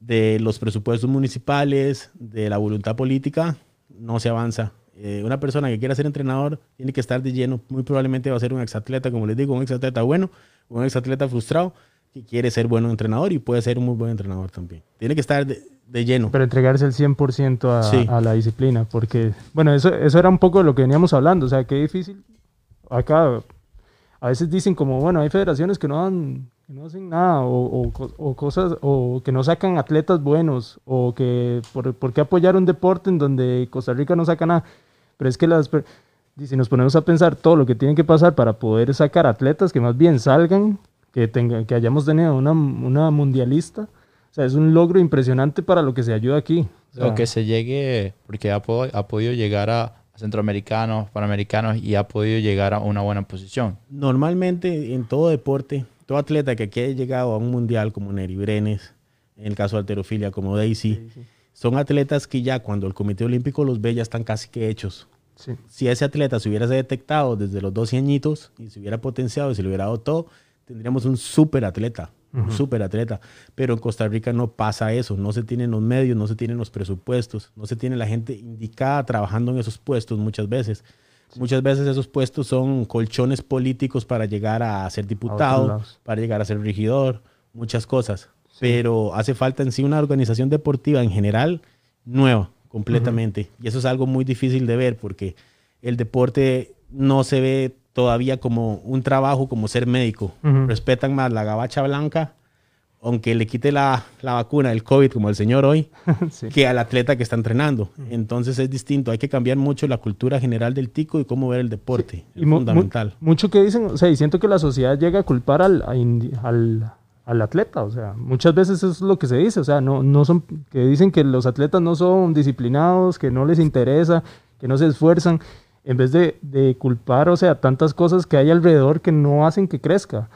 de, los presupuestos municipales, de la voluntad política, no se avanza. Eh, una persona que quiera ser entrenador tiene que estar de lleno. Muy probablemente va a ser un exatleta, como les digo, un exatleta bueno, un exatleta frustrado que quiere ser bueno entrenador y puede ser un muy buen entrenador también. Tiene que estar de, de lleno. Pero entregarse el 100% a, a, la disciplina, porque, bueno, eso, eso era un poco lo que veníamos hablando, o sea, qué difícil acá a veces dicen como, bueno, hay federaciones que no, dan, no hacen nada o, o, cosas, o que no sacan atletas buenos, o que por, por, qué apoyar un deporte en donde Costa Rica no saca nada. Pero es que las, si nos ponemos a pensar todo lo que tiene que pasar para poder sacar atletas que más bien salgan, que, tengan, que hayamos tenido una, una mundialista, o sea, es un logro impresionante para lo que se ayuda aquí. O, que se llegue, porque ha, ha podido llegar a, centroamericanos, panamericanos y ha podido llegar a una buena posición. Normalmente en todo deporte, todo atleta que haya llegado a un mundial como Neri Brenes, en el caso de alterofilia como Daisy, son atletas que ya cuando el Comité Olímpico los ve ya están casi que hechos. Si ese atleta se hubiera detectado desde los 12 añitos y se hubiera potenciado y se le hubiera dado todo, tendríamos un súper atleta un súper atleta. Pero en Costa Rica no pasa eso, no se tienen los medios, no se tienen los presupuestos, no se tiene la gente indicada trabajando en esos puestos muchas veces. Muchas veces esos puestos son colchones políticos para llegar a ser diputado, para llegar a ser regidor, muchas cosas. Pero hace falta en sí una organización deportiva en general nueva, completamente. Y eso es algo muy difícil de ver porque el deporte no se ve todavía como un trabajo como ser médico. Respetan más la gabacha blanca, aunque le quite la, la vacuna del COVID, como el señor hoy, que al atleta que está entrenando. Entonces es distinto. Hay que cambiar mucho la cultura general del tico y cómo ver el deporte. Es fundamental. mucho que dicen, o sea, y siento que la sociedad llega a culpar al, al, al, atleta. O sea, muchas veces eso es lo que se dice. O sea, no, no son, que dicen que los atletas no son disciplinados, que no les interesa, que no se esfuerzan en vez de, de, culpar, o sea, tantas cosas que hay alrededor que no hacen que crezca.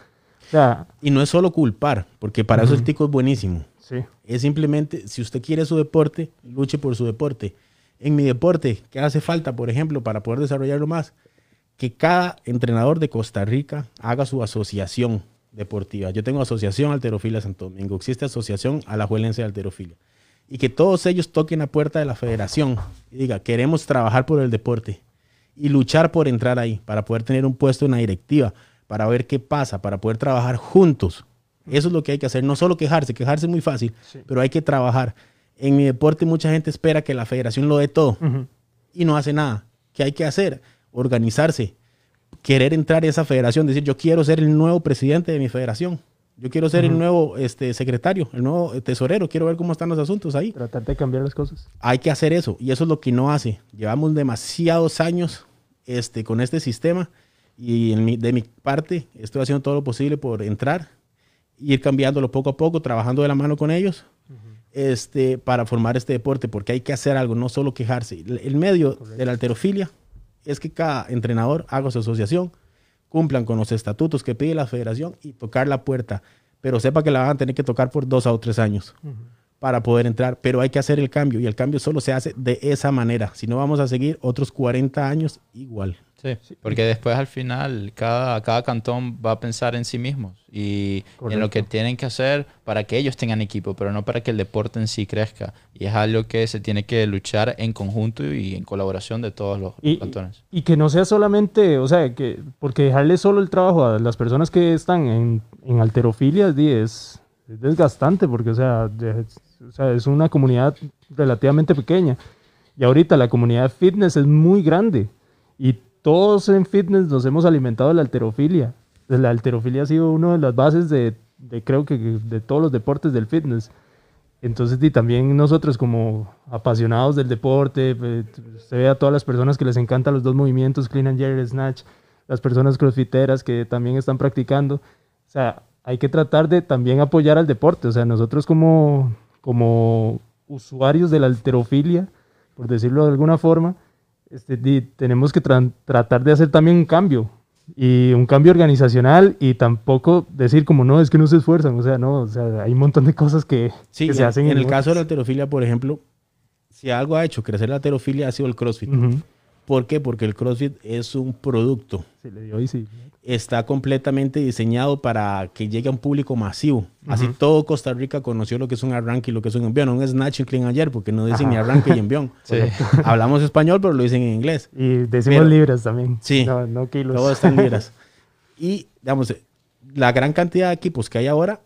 O sea, y no es solo culpar, porque para eso el tico es buenísimo. Sí. Es simplemente, si usted quiere su deporte, luche por su deporte. En mi deporte, ¿qué hace falta, por ejemplo, para poder desarrollarlo más? Que cada entrenador de Costa Rica haga su asociación deportiva. Yo tengo Asociación Alterofilia Santo Domingo, existe Asociación Alajuelense de Alterofilia. Y que todos ellos toquen la puerta de la federación y diga, queremos trabajar por el deporte y luchar por entrar ahí, para poder tener un puesto en la directiva, para ver qué pasa, para poder trabajar juntos. Eso es lo que hay que hacer, no solo quejarse, quejarse es muy fácil, pero hay que trabajar. En mi deporte mucha gente espera que la federación lo dé todo y no hace nada. ¿Qué hay que hacer? Organizarse, querer entrar a esa federación, decir yo quiero ser el nuevo presidente de mi federación. Yo quiero ser el nuevo este, secretario, el nuevo tesorero, quiero ver cómo están los asuntos ahí. Tratar de cambiar las cosas. Hay que hacer eso y eso es lo que no hace. Llevamos demasiados años este, con este sistema y de mi parte estoy haciendo todo lo posible por entrar, ir cambiándolo poco a poco, trabajando de la mano con ellos este, para formar este deporte, porque hay que hacer algo, no solo quejarse. El, medio de la alterofilia es que cada entrenador haga su asociación, cumplan con los estatutos que pide la federación y tocar la puerta, pero sepa que la van a tener que tocar por dos a o tres años. Para poder entrar, pero hay que hacer el cambio y el cambio solo se hace de esa manera. Si no, vamos a seguir otros 40 años igual. Sí, porque después al final cada, cada cantón va a pensar en sí mismos y en lo que tienen que hacer para que ellos tengan equipo, pero no para que el deporte en sí crezca. Y es algo que se tiene que luchar en conjunto y en colaboración de todos los cantones. Y que no sea solamente, o sea, que porque dejarle solo el trabajo a las personas que están en, en alterofilia es, es desgastante, porque, o sea, o sea, es una comunidad relativamente pequeña. Y ahorita la comunidad fitness es muy grande. Y todos en fitness nos hemos alimentado de la alterofilia. La alterofilia ha sido una de las bases de, creo que de todos los deportes del fitness. Entonces, y también nosotros como apasionados del deporte, pues, se ve a todas las personas que les encantan los dos movimientos, clean and jerk, snatch, las personas crossfiteras que también están practicando. O sea, hay que tratar de también apoyar al deporte. O sea, nosotros como, como usuarios de la alterofilia, por decirlo de alguna forma, este, tenemos que tratar de hacer también un cambio y un cambio organizacional y tampoco decir como no, es que no se esfuerzan, o sea, no, o sea, hay un montón de cosas que, se hacen. En, el caso de la alterofilia, por ejemplo, si algo ha hecho crecer la alterofilia ha sido el CrossFit. ¿Por qué? Porque el CrossFit es un producto. Sí, le dio y sí está completamente diseñado para que llegue a un público masivo. Así todo Costa Rica conoció lo que es un arranque y lo que es un envión. Un snatch y clean ayer, porque no dicen ni arranque y envión. Hablamos español, pero lo dicen en inglés. Y decimos libras también. Sí, no, no kilos. Todo está en libras. y, digamos, la gran cantidad de equipos que hay ahora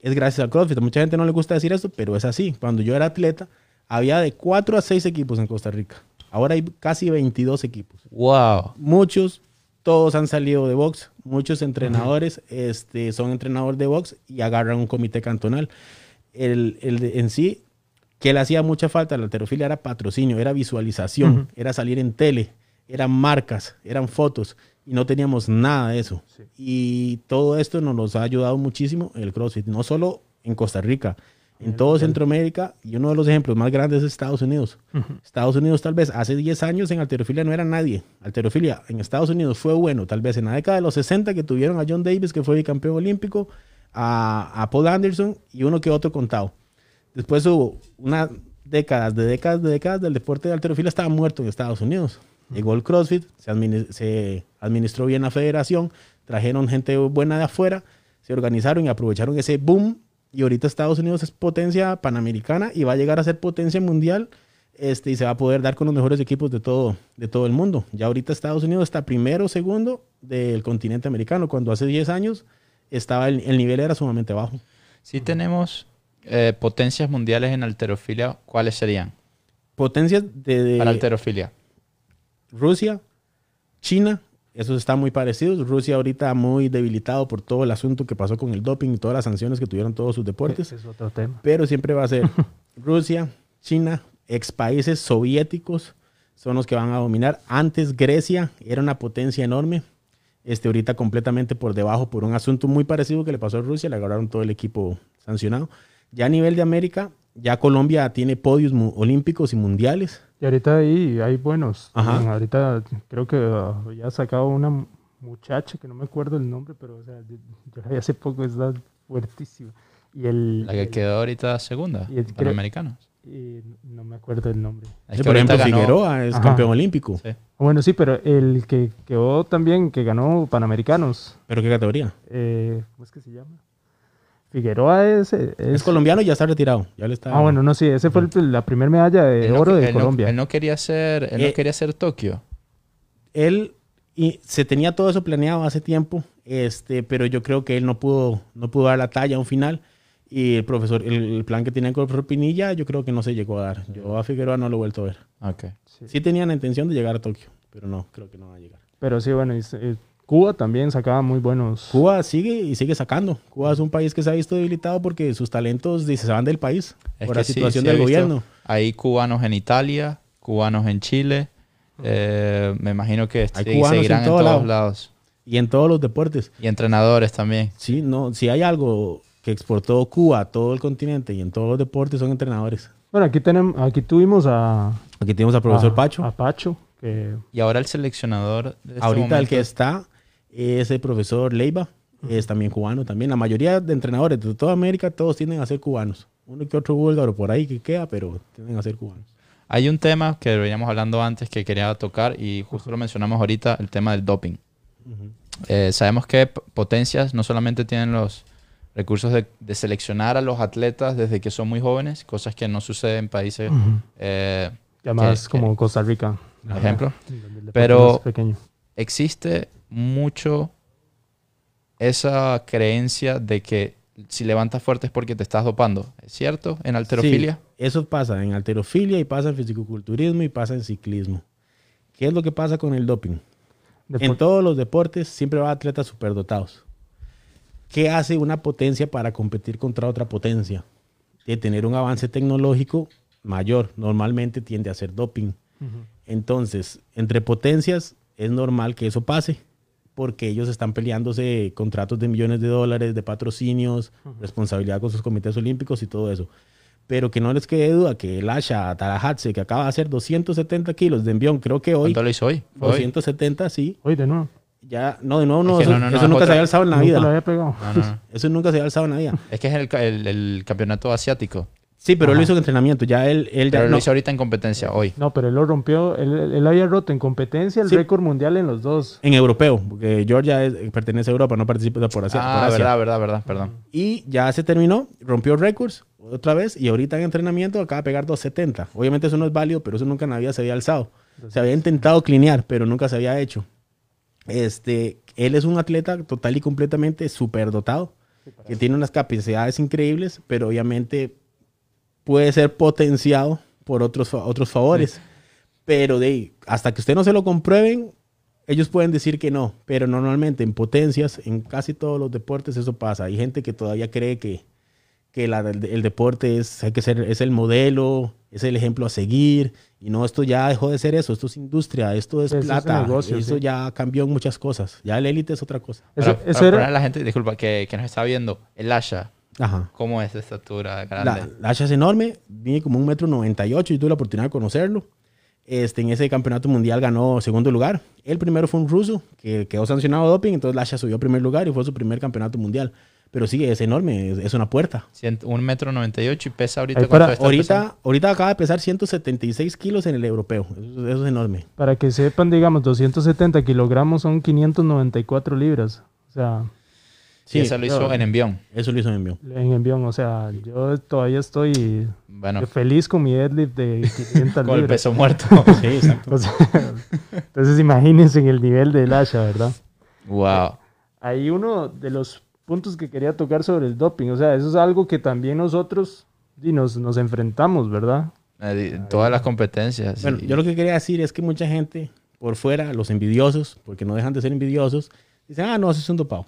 es gracias al CrossFit. mucha gente no le gusta decir esto, pero es así. Cuando yo era atleta, había de 4 a 6 equipos en Costa Rica. Ahora hay casi 22 equipos. ¡Wow! Muchos todos han salido de box. Muchos entrenadores este, son entrenadores de box y agarran un comité cantonal. El, en sí, que le hacía mucha falta a la alterofilia era patrocinio, era visualización, era salir en tele, eran marcas, eran fotos y no teníamos nada de eso. Y todo esto nos ha ayudado muchísimo el CrossFit, no solo en Costa Rica, en todo Centroamérica y uno de los ejemplos más grandes es Estados Unidos. Estados Unidos tal vez hace 10 años en alterofilia no era nadie. Alterofilia en Estados Unidos fue bueno, tal vez en la década de los 60 que tuvieron a John Davis que fue bicampeón olímpico, a, Paul Anderson y uno que otro contado. Después hubo unas décadas de décadas de décadas del deporte de alterofilia estaba muerto en Estados Unidos. Llegó el CrossFit, se, se administró bien la federación, trajeron gente buena de afuera, se organizaron y aprovecharon ese boom y ahorita Estados Unidos es potencia panamericana y va a llegar a ser potencia mundial este, y se va a poder dar con los mejores equipos de todo, de todo el mundo. Ya ahorita Estados Unidos está primero o segundo del continente americano, cuando hace 10 años estaba el, nivel era sumamente bajo. Si tenemos eh, potencias mundiales en alterofilia, ¿cuáles serían? Potencias de, de... Para alterofilia. Rusia, China, esos están muy parecidos. Rusia ahorita muy debilitado por todo el asunto que pasó con el doping y todas las sanciones que tuvieron todos sus deportes. es otro tema. Pero siempre va a ser Rusia, China, ex países soviéticos son los que van a dominar. Antes Grecia era una potencia enorme. Este ahorita completamente por debajo por un asunto muy parecido que le pasó a Rusia, le agarraron todo el equipo sancionado. Ya a nivel de América, ya Colombia tiene podios olímpicos y mundiales. Y ahorita ahí hay buenos. Ahorita creo que uh, ya ha sacado una muchacha que no me acuerdo el nombre, pero o sea, yo hace poco está fuertísima. Y el, la que quedó ahorita segunda, y americanos. Y no me acuerdo el nombre. por ejemplo, Figueroa es campeón olímpico. Bueno, sí, pero el que quedó también, que ganó Panamericanos. ¿Pero qué categoría? Eh, ¿Cómo es que se llama? Figueroa es, es, colombiano y ya está retirado. Ya le está... Ah, bueno, no, sí, ese fue la primera medalla de oro de Colombia. él no quería ser, él no eh, quería ser Tokio. Él y se tenía todo eso planeado hace tiempo, este, pero yo creo que él no pudo, no pudo dar la talla a un final. Y el profesor, el, plan que tenía con el profesor Pinilla, yo creo que no se llegó a dar. Yo a Figueroa no lo he vuelto a ver. Okay. Sí. sí tenían la intención de llegar a Tokio, pero no, creo que no va a llegar. Pero sí, bueno, y, Cuba también sacaba muy buenos. Cuba sigue y sigue sacando. Cuba es un país que se ha visto debilitado porque sus talentos se van del país por la situación del gobierno. Hay cubanos en Italia, cubanos en Chile. Eh, me imagino que hay seguirán en, todos lados. Y en todos los deportes. Y entrenadores también. Sí, no, si hay algo que exportó Cuba a todo el continente y en todos los deportes son entrenadores. Bueno, aquí tenemos, aquí tuvimos a. Aquí tenemos al profesor Pacho. A Pacho. Que... Y ahora el seleccionador. De este Ahorita el que está ese profesor Leiva es también cubano también. La mayoría de entrenadores de toda América, todos tienden a ser cubanos. uno que otro búlgaro por ahí que queda, pero tienen a ser cubanos. Hay un tema que veníamos hablando antes que quería tocar y justo lo mencionamos ahorita, el tema del doping. Eh, sabemos que potencias no solamente tienen los recursos de, seleccionar a los atletas desde que son muy jóvenes, cosas que no suceden en países... Uh más como Costa Rica. Por ejemplo. Pero existe mucho esa creencia de que si levantas fuerte es porque te estás dopando. ¿Es cierto? ¿En alterofilia? eso pasa en alterofilia y pasa en fisicoculturismo y pasa en ciclismo. ¿Qué es lo que pasa con el doping? en todos los deportes siempre va a atletas superdotados. ¿Qué hace una potencia para competir contra otra potencia? De tener un avance tecnológico mayor. Normalmente tiende a ser doping. Entonces, entre potencias es normal que eso pase porque ellos están peleándose contratos de millones de dólares, de patrocinios, responsabilidad con sus comités olímpicos y todo eso. Pero que no les quede duda que el Asha Tarahatse, que acaba de hacer 270 kilos de envión, creo que hoy. ¿Cuánto lo hizo hoy? 270, sí. Hoy de nuevo. Ya, no, de nuevo no. eso, nunca se había alzado en la vida. Lo había pegado. Eso nunca se había alzado en la vida. Es que es el, el campeonato asiático. Sí, pero él lo hizo en entrenamiento. Ya él, él pero ya, lo hizo ahorita en competencia hoy. No, pero él lo rompió. Él, había roto en competencia el récord mundial en los dos. En europeo, porque Georgia pertenece a Europa, no participa por Asia. Ah, verdad, verdad, verdad, perdón. Y ya se terminó, rompió récords otra vez y ahorita en entrenamiento acaba de pegar 270. Obviamente eso no es válido, pero eso nunca en la vida se había alzado. Se había intentado clinear, pero nunca se había hecho. Este, él es un atleta total y completamente superdotado, que tiene unas capacidades increíbles, pero obviamente puede ser potenciado por otros, otros favores. Pero de hasta que usted no se lo comprueben, ellos pueden decir que no. Pero normalmente en potencias, en casi todos los deportes eso pasa. Hay gente que todavía cree que, que el, deporte es, hay que ser, es el modelo, es el ejemplo a seguir. Y no, esto ya dejó de ser eso. Esto es industria, esto es plata. eso ya cambió muchas cosas. Ya el élite es otra cosa. Eso, para, la gente, disculpa, que, que nos está viendo, el Asha Ajá. ¿Cómo es de estatura grande? La, hacha es enorme, viene como un metro noventa y ocho, y tuve la oportunidad de conocerlo. Este, en ese campeonato mundial ganó segundo lugar. El primero fue un ruso que quedó sancionado de doping, entonces Lasha subió a primer lugar y fue su primer campeonato mundial. Pero sí, es enorme, es, una puerta. Un metro noventa y ocho y pesa ahorita ahorita, ahorita acaba de pesar 176 kilos en el europeo. Eso, eso, es enorme. Para que sepan, digamos, 270 kilogramos son 594 libras. O sea, Sí, eso lo hizo en envión. Eso lo hizo en envión. En envión, o sea, yo todavía estoy feliz con mi deadlift de 500 Con el peso muerto. sí, exacto. entonces imagínense en el nivel del Asha, ¿verdad? Wow. Hay uno de los puntos que quería tocar sobre el doping, o sea, eso es algo que también nosotros nos, nos enfrentamos, ¿verdad? Eh, todas las competencias. Bueno, yo lo que quería decir es que mucha gente por fuera, los envidiosos, porque no dejan de ser envidiosos, dicen, ah, no, eso es un dopado.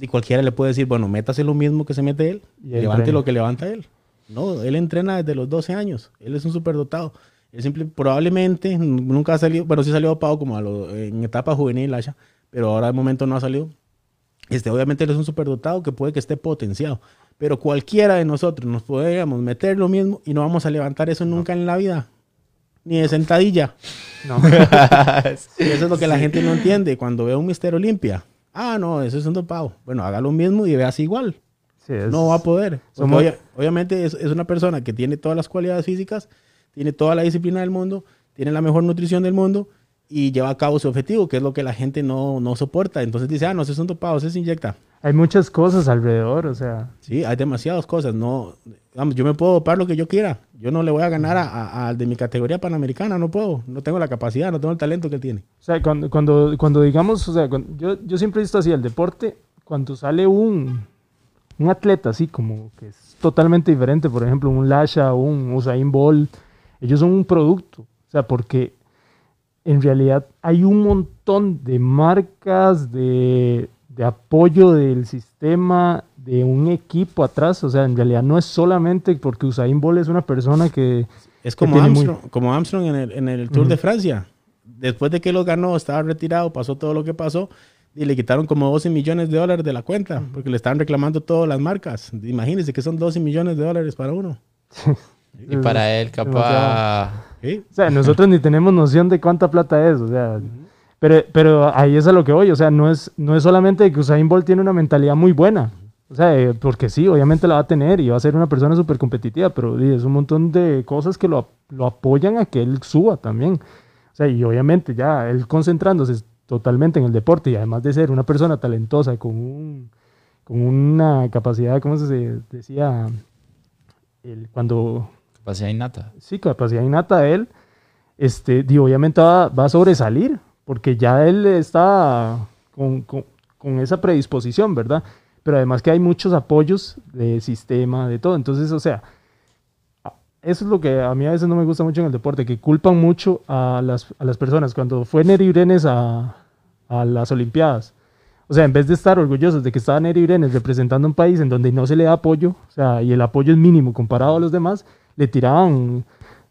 Y cualquiera le puede decir, bueno, métase lo mismo que se mete él, y levante lo que levanta él. No, él entrena desde los 12 años, él es un superdotado. Él simple, probablemente nunca ha salido, bueno, sí salió dopado como a lo, en etapa juvenil, Asha, pero ahora de momento no ha salido. Este, obviamente él es un superdotado que puede que esté potenciado, pero cualquiera de nosotros nos podríamos meter lo mismo y no vamos a levantar eso nunca en la vida, ni de sentadilla. No. eso es lo que la gente no entiende cuando ve un Mister Olimpia Ah, no, eso es un dopado. Bueno, haga lo mismo y veas igual. No va a poder. obviamente es, una persona que tiene todas las cualidades físicas, tiene toda la disciplina del mundo, tiene la mejor nutrición del mundo y lleva a cabo su objetivo, que es lo que la gente no, no soporta. Entonces dice, ah, no, eso es un dopado, eso se inyecta. Hay muchas cosas alrededor, o sea. Sí, hay demasiadas cosas. No, vamos, yo me puedo dopar lo que yo quiera. Yo no le voy a ganar al de mi categoría panamericana, no puedo. No tengo la capacidad, no tengo el talento que tiene. O sea, cuando, cuando, cuando digamos, o sea, yo, yo siempre he visto así, el deporte, cuando sale un, un atleta así como que es totalmente diferente, por ejemplo, un Lasha un Usain Bolt, ellos son un producto. O sea, porque en realidad hay un montón de marcas, de de apoyo del sistema, de un equipo atrás. O sea, en realidad no es solamente porque Usain Bolt es una persona que... Es como, Armstrong, como Armstrong en el, en el Tour de Francia. Después de que lo ganó, estaba retirado, pasó todo lo que pasó y le quitaron como 12 millones de dólares de la cuenta porque le estaban reclamando todas las marcas. Imagínense que son 12 millones de dólares para uno. y para él, capaz... O sea, nosotros ni tenemos noción de cuánta plata es. O sea, pero, pero ahí es a lo que voy, o sea, no es, no es solamente que Usain Bolt tiene una mentalidad muy buena, O sea, eh, porque sí, obviamente la va a tener y va a ser una persona súper competitiva, pero es un montón de cosas que lo, lo, apoyan a que él suba también. O sea, y obviamente ya él concentrándose totalmente en el deporte y además de ser una persona talentosa con, un, con una capacidad, ¿cómo se decía? El, cuando... Capacidad innata. Sí, capacidad innata de él. Este, y obviamente va, va a sobresalir porque ya él está con, con, con esa predisposición, ¿verdad? Pero además que hay muchos apoyos de sistema, de todo. Entonces, o sea, eso es lo que a mí a veces no me gusta mucho en el deporte, que culpan mucho a las, a las personas. Cuando fue Neri Brenes a, a, las Olimpiadas, o sea, en vez de estar orgullosos de que estaba Neri Brenes representando un país en donde no se le da apoyo, o sea, y el apoyo es mínimo comparado a los demás, le tiraban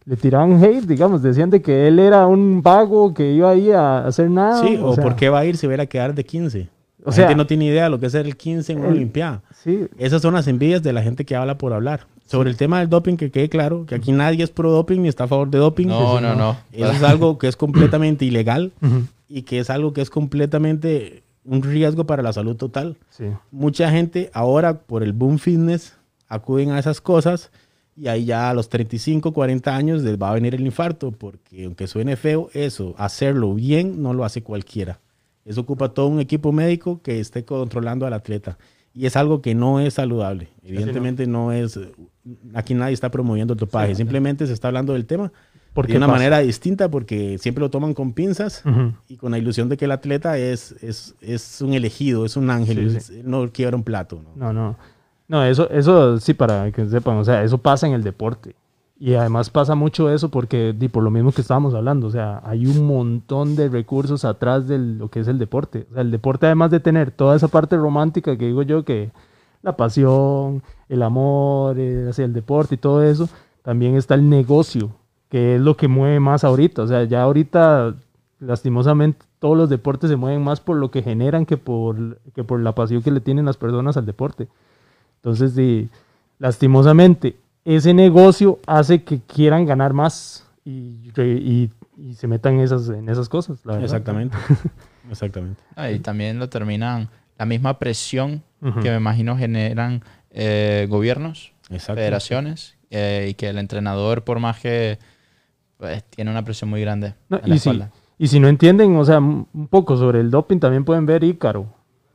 le tiraban hate, digamos, decían de que él era un vago que iba ahí a hacer nada. Sí, o, por qué va a ir si hubiera a quedar de 15. O sea, gente no tiene idea de lo que es ser el 15 en una Olimpiada. Sí. Esas son las envidias de la gente que habla por hablar. Sobre el tema del doping, que quede claro que aquí nadie es pro doping ni está a favor de doping. No, no, no. Eso es algo que es completamente ilegal y que es algo que es completamente un riesgo para la salud total. Sí. Mucha gente ahora, por el boom fitness, acuden a esas cosas y ahí ya a los 35, 40 años les va a venir el infarto, porque aunque suene feo, eso, hacerlo bien, no lo hace cualquiera. Eso ocupa todo un equipo médico que esté controlando al atleta. Y es algo que no es saludable. Evidentemente no. es... Aquí nadie está promoviendo el dopaje. Simplemente se está hablando del tema de una manera distinta porque siempre lo toman con pinzas y con la ilusión de que el atleta es, es, es un elegido, es un ángel, no quiebra un plato. No, no. no. No eso, eso sí, para que sepan, o sea, eso pasa en el deporte. Y además pasa mucho eso porque, di, por lo mismo que estábamos hablando, o sea, hay un montón de recursos atrás de lo que es el deporte. O sea, el deporte además de tener toda esa parte romántica que digo yo, que la pasión, el amor eh, hacia el deporte y todo eso, también está el negocio, que es lo que mueve más ahorita. O sea, ya ahorita, lastimosamente, todos los deportes se mueven más por lo que generan que por, que por la pasión que le tienen las personas al deporte. Entonces, lastimosamente, ese negocio hace que quieran ganar más y, se metan en esas, en esas cosas. Exactamente. Exactamente. Ah, y también lo terminan la misma presión que me imagino generan eh, gobiernos, federaciones, eh, y que el entrenador, por más que pues, tiene una presión muy grande en la y, si, y si no entienden, o sea, un poco sobre el doping, también pueden ver Ícaro.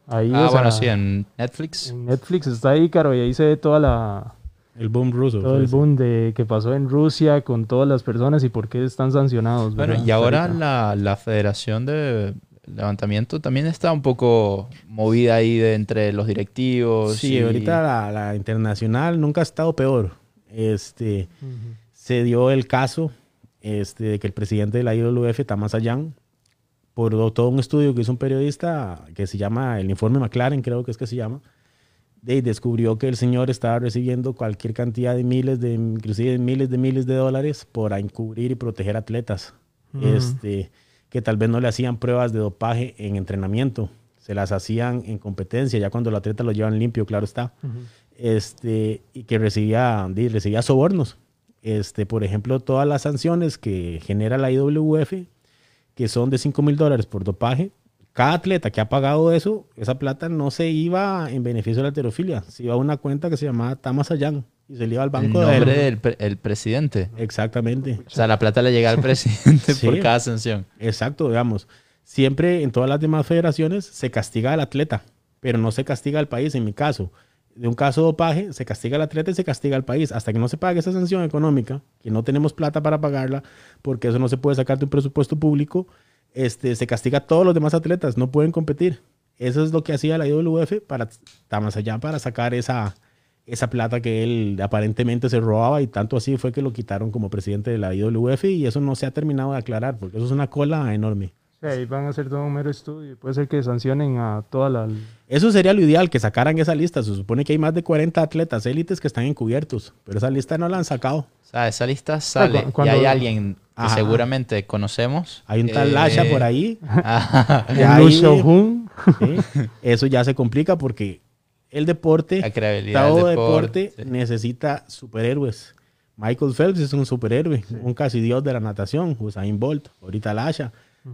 Ahí, ah, bueno, sí, en Netflix. En Netflix está Ícaro y ahí se ve toda la, el boom ruso. Todo el boom de, que pasó en Rusia con todas las personas y por qué están sancionados. Bueno, y ahora la, la, Federación de Levantamiento también está un poco movida ahí de entre los directivos. Sí, ahorita la, la, internacional nunca ha estado peor. Este, Se dio el caso este, de que el presidente de la IWF, Tamás Ayán, por todo un estudio que hizo un periodista que se llama el informe McLaren, creo que es que se llama, de, descubrió que el señor estaba recibiendo cualquier cantidad de miles, de, inclusive miles de miles de dólares por encubrir y proteger atletas. este, que tal vez no le hacían pruebas de dopaje en entrenamiento, se las hacían en competencia, ya cuando el atleta lo llevan limpio, claro está. este, y que recibía, recibía sobornos. Este, por ejemplo, todas las sanciones que genera la IWF, que son de 5 mil dólares por dopaje, cada atleta que ha pagado eso, esa plata no se iba en beneficio de la heterofilia, se iba a una cuenta que se llamaba Tamasayan y se le iba al banco el nombre del presidente. Exactamente. O sea, la plata le llega al presidente por cada sanción. Exacto, digamos. Siempre en todas las demás federaciones se castiga al atleta, pero no se castiga al país. En mi caso, de un caso de dopaje, se castiga al atleta y se castiga al país. Hasta que no se pague esa sanción económica, que no tenemos plata para pagarla, porque eso no se puede sacar de un presupuesto público, este, se castiga a todos los demás atletas, no pueden competir. Eso es lo que hacía la IWF para, más allá, para sacar esa, esa plata que él aparentemente se robaba y tanto así fue que lo quitaron como presidente de la IWF y eso no se ha terminado de aclarar porque eso es una cola enorme. Sí, ahí van a hacer todo un mero estudio. Puede ser que sancionen a toda la... Eso sería lo ideal, que sacaran esa lista. Se supone que hay más de 40 atletas élites que están encubiertos, pero esa lista no la han sacado. O sea, esa lista sale y hay alguien que seguramente conocemos. Hay un tal Lasha por ahí. Eso ya se complica porque el deporte, todo deporte, necesita superhéroes. Michael Phelps es un superhéroe, un casi dios de la natación, Usain Bolt, ahorita Lasha.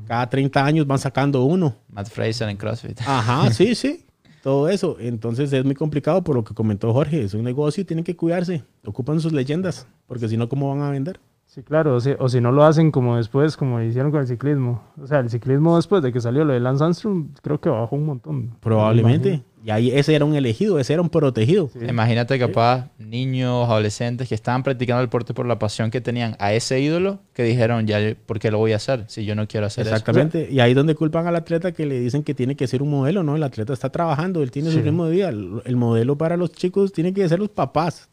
Cada 30 años van sacando uno. Matt Fraser en CrossFit. Ajá, sí, sí. todo eso. Entonces es muy complicado por lo que comentó Jorge. Es un negocio y tienen que cuidarse. Ocupan sus leyendas, porque si no, ¿cómo van a vender? Sí, claro, o si, o si, no lo hacen como después, como hicieron con el ciclismo. O sea, el ciclismo después de que salió lo de Lance Armstrong, creo que bajó un montón. Probablemente. Y ahí ese era un elegido, ese era un protegido. Imagínate capaz niños, adolescentes que estaban practicando el deporte por la pasión que tenían a ese ídolo que dijeron, ya, ¿por qué lo voy a hacer si yo no quiero hacer Exactamente. Y ahí donde culpan al atleta que le dicen que tiene que ser un modelo, ¿no? El atleta está trabajando, él tiene su ritmo de vida. El, modelo para los chicos tiene que ser los papás,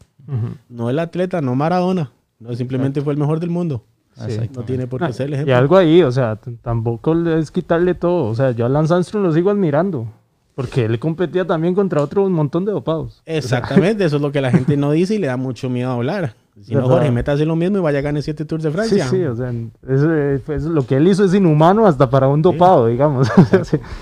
no el atleta, no Maradona. No, simplemente fue el mejor del mundo. No tiene por qué ser el ejemplo. Y algo ahí, o sea, tampoco es quitarle todo. O sea, yo a Lance Armstrong lo sigo admirando. Porque él competía también contra otro montón de dopados. Exactamente, eso es lo que la gente no dice y le da mucho miedo hablar. Si no, Jorge, métase lo mismo y vaya a ganar siete Tours de Francia. Sí, sí, o sea, eso, lo que él hizo es inhumano hasta para un dopado, digamos.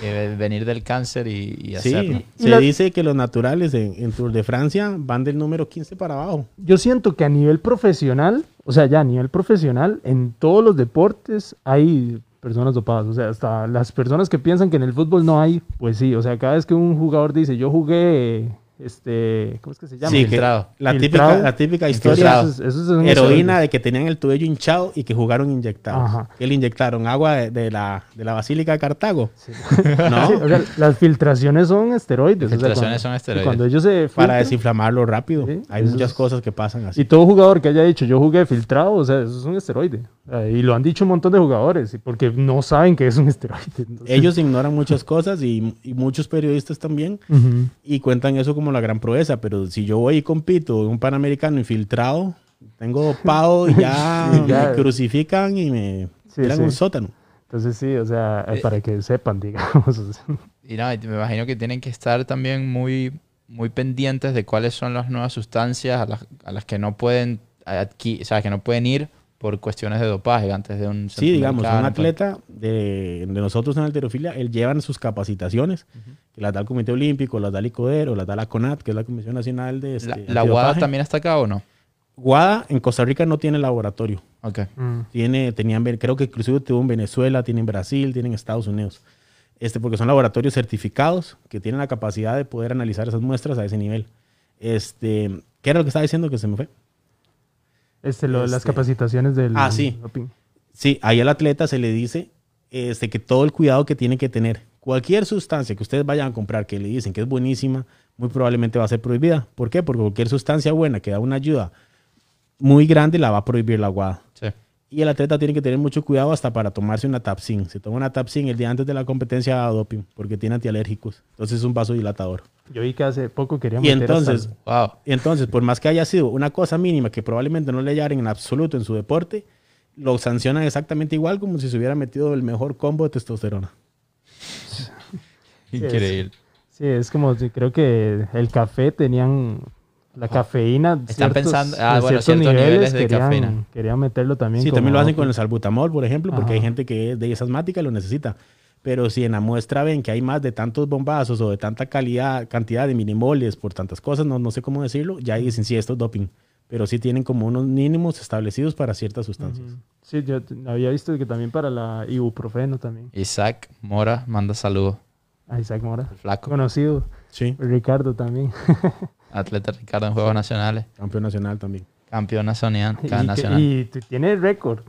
venir del cáncer y, hacerlo. Sí, se dice que los naturales en, en Tour de Francia van del número 15 para abajo. Yo siento que a nivel profesional, o sea, ya a nivel profesional, en todos los deportes hay personas dopadas. O sea, hasta las personas que piensan que en el fútbol no hay, pues sí. O sea, cada vez que un jugador dice, yo jugué este, ¿cómo es que se llama? Sí, la, Típica, la típica historia heroína de que tenían el tuello hinchado y que jugaron inyectados. Que le inyectaron agua de, la, de la Basílica de Cartago. ¿No? las filtraciones son esteroides. filtraciones son esteroides. Cuando ellos se Para desinflamarlo rápido. Hay muchas cosas que pasan así. Y todo jugador que haya dicho yo jugué filtrado, o sea, eso es un esteroide. Y lo han dicho un montón de jugadores, porque no saben que es un esteroide. Ellos ignoran muchas cosas y, muchos periodistas también y cuentan eso como la gran proeza, pero si yo voy y compito un panamericano infiltrado, tengo pago y ya, me crucifican y me tiran un sótano. Entonces sí, o sea, eh, para que sepan, digamos. Y no, me imagino que tienen que estar también muy, muy pendientes de cuáles son las nuevas sustancias a las, a las que no pueden o sea, que no pueden ir por cuestiones de dopaje antes de un... Sí, digamos, un atleta de, de, nosotros en alterofilia, él llevan sus capacitaciones, que las da el Comité Olímpico, las da el ICODER o las da la CONAT, que es la Comisión Nacional de... Este, ¿La, WADA también está acá o no? WADA en Costa Rica no tiene laboratorio. Ok. Mm. Tiene, tenían, creo que inclusive tuvo en Venezuela, tiene en Brasil, tiene en Estados Unidos. Este, porque son laboratorios certificados que tienen la capacidad de poder analizar esas muestras a ese nivel. Este, ¿Qué era lo que estaba diciendo que se me fue? Este, lo de las este, capacitaciones del ah, sí. Sí, ahí al atleta se le dice este, que todo el cuidado que tiene que tener. Cualquier sustancia que ustedes vayan a comprar que le dicen que es buenísima, muy probablemente va a ser prohibida. ¿Por qué? Porque cualquier sustancia buena que da una ayuda muy grande la va a prohibir la aguada. Sí. Y el atleta tiene que tener mucho cuidado hasta para tomarse una Tapsin. Se toma una Tapsin el día antes de la competencia a doping porque tiene antialérgicos. Entonces es un dilatador. Yo vi que hace poco querían y entonces, wow. y entonces, por más que haya sido una cosa mínima que probablemente no le hallaran en absoluto en su deporte, lo sancionan exactamente igual como si se hubiera metido el mejor combo de testosterona. Increíble. Sí, es como creo que el café tenían la cafeína. Están pensando, ah, bueno, ciertos niveles, de querían, cafeína. Querían meterlo también. Sí, también lo hacen con el salbutamol, por ejemplo, porque hay gente que es de esa asmática y lo necesita. Pero si en la muestra ven que hay más de tantos bombazos o de tanta calidad, cantidad de minimoles por tantas cosas, no, no sé cómo decirlo, ya dicen sí, esto es doping. Pero sí tienen como unos mínimos establecidos para ciertas sustancias. Sí, yo había visto que también para la ibuprofeno también. Isaac Mora manda saludos. A Isaac Mora. flaco. Conocido. Sí. Ricardo también. Atleta Ricardo en Juegos Nacionales. Campeón nacional también. Campeón nacional. Y, tiene récord.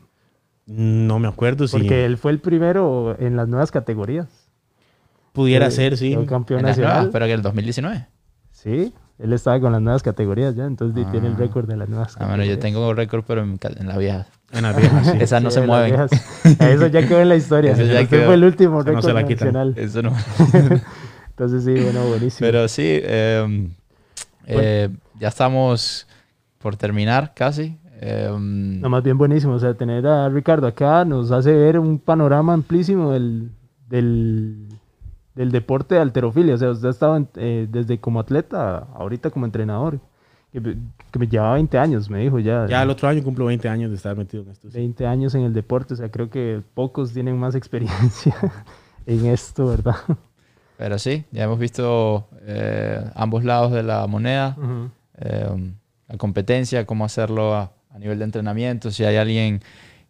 No me acuerdo si. Porque él fue el primero en las nuevas categorías. Pudiera ser, sí. campeón nacional. pero que el 2019. Sí, él estaba con las nuevas categorías ya, entonces tiene el ah. récord de las nuevas ah, bueno, yo tengo récord, pero en, la vieja. En la vieja, sí. Esas no se mueven. Eso ya quedó en la historia. Eso ya fue el último récord no se la nacional. Eso no. entonces sí, bueno, buenísimo. Pero sí, eh, eh, ya estamos por terminar casi. Eh, no, más bien buenísimo. O sea, tener a Ricardo acá nos hace ver un panorama amplísimo del, del, del deporte de alterofilia. O sea, usted ha estado eh, desde como atleta, ahorita como entrenador. Que, me llevaba 20 años, me dijo ya. Ya el otro año cumplo 20 años de estar metido en esto. 20 años en el deporte, o sea, creo que pocos tienen más experiencia en esto, ¿verdad? Pero sí, ya hemos visto eh, ambos lados de la moneda, eh, la competencia, cómo hacerlo a, nivel de entrenamiento, si hay alguien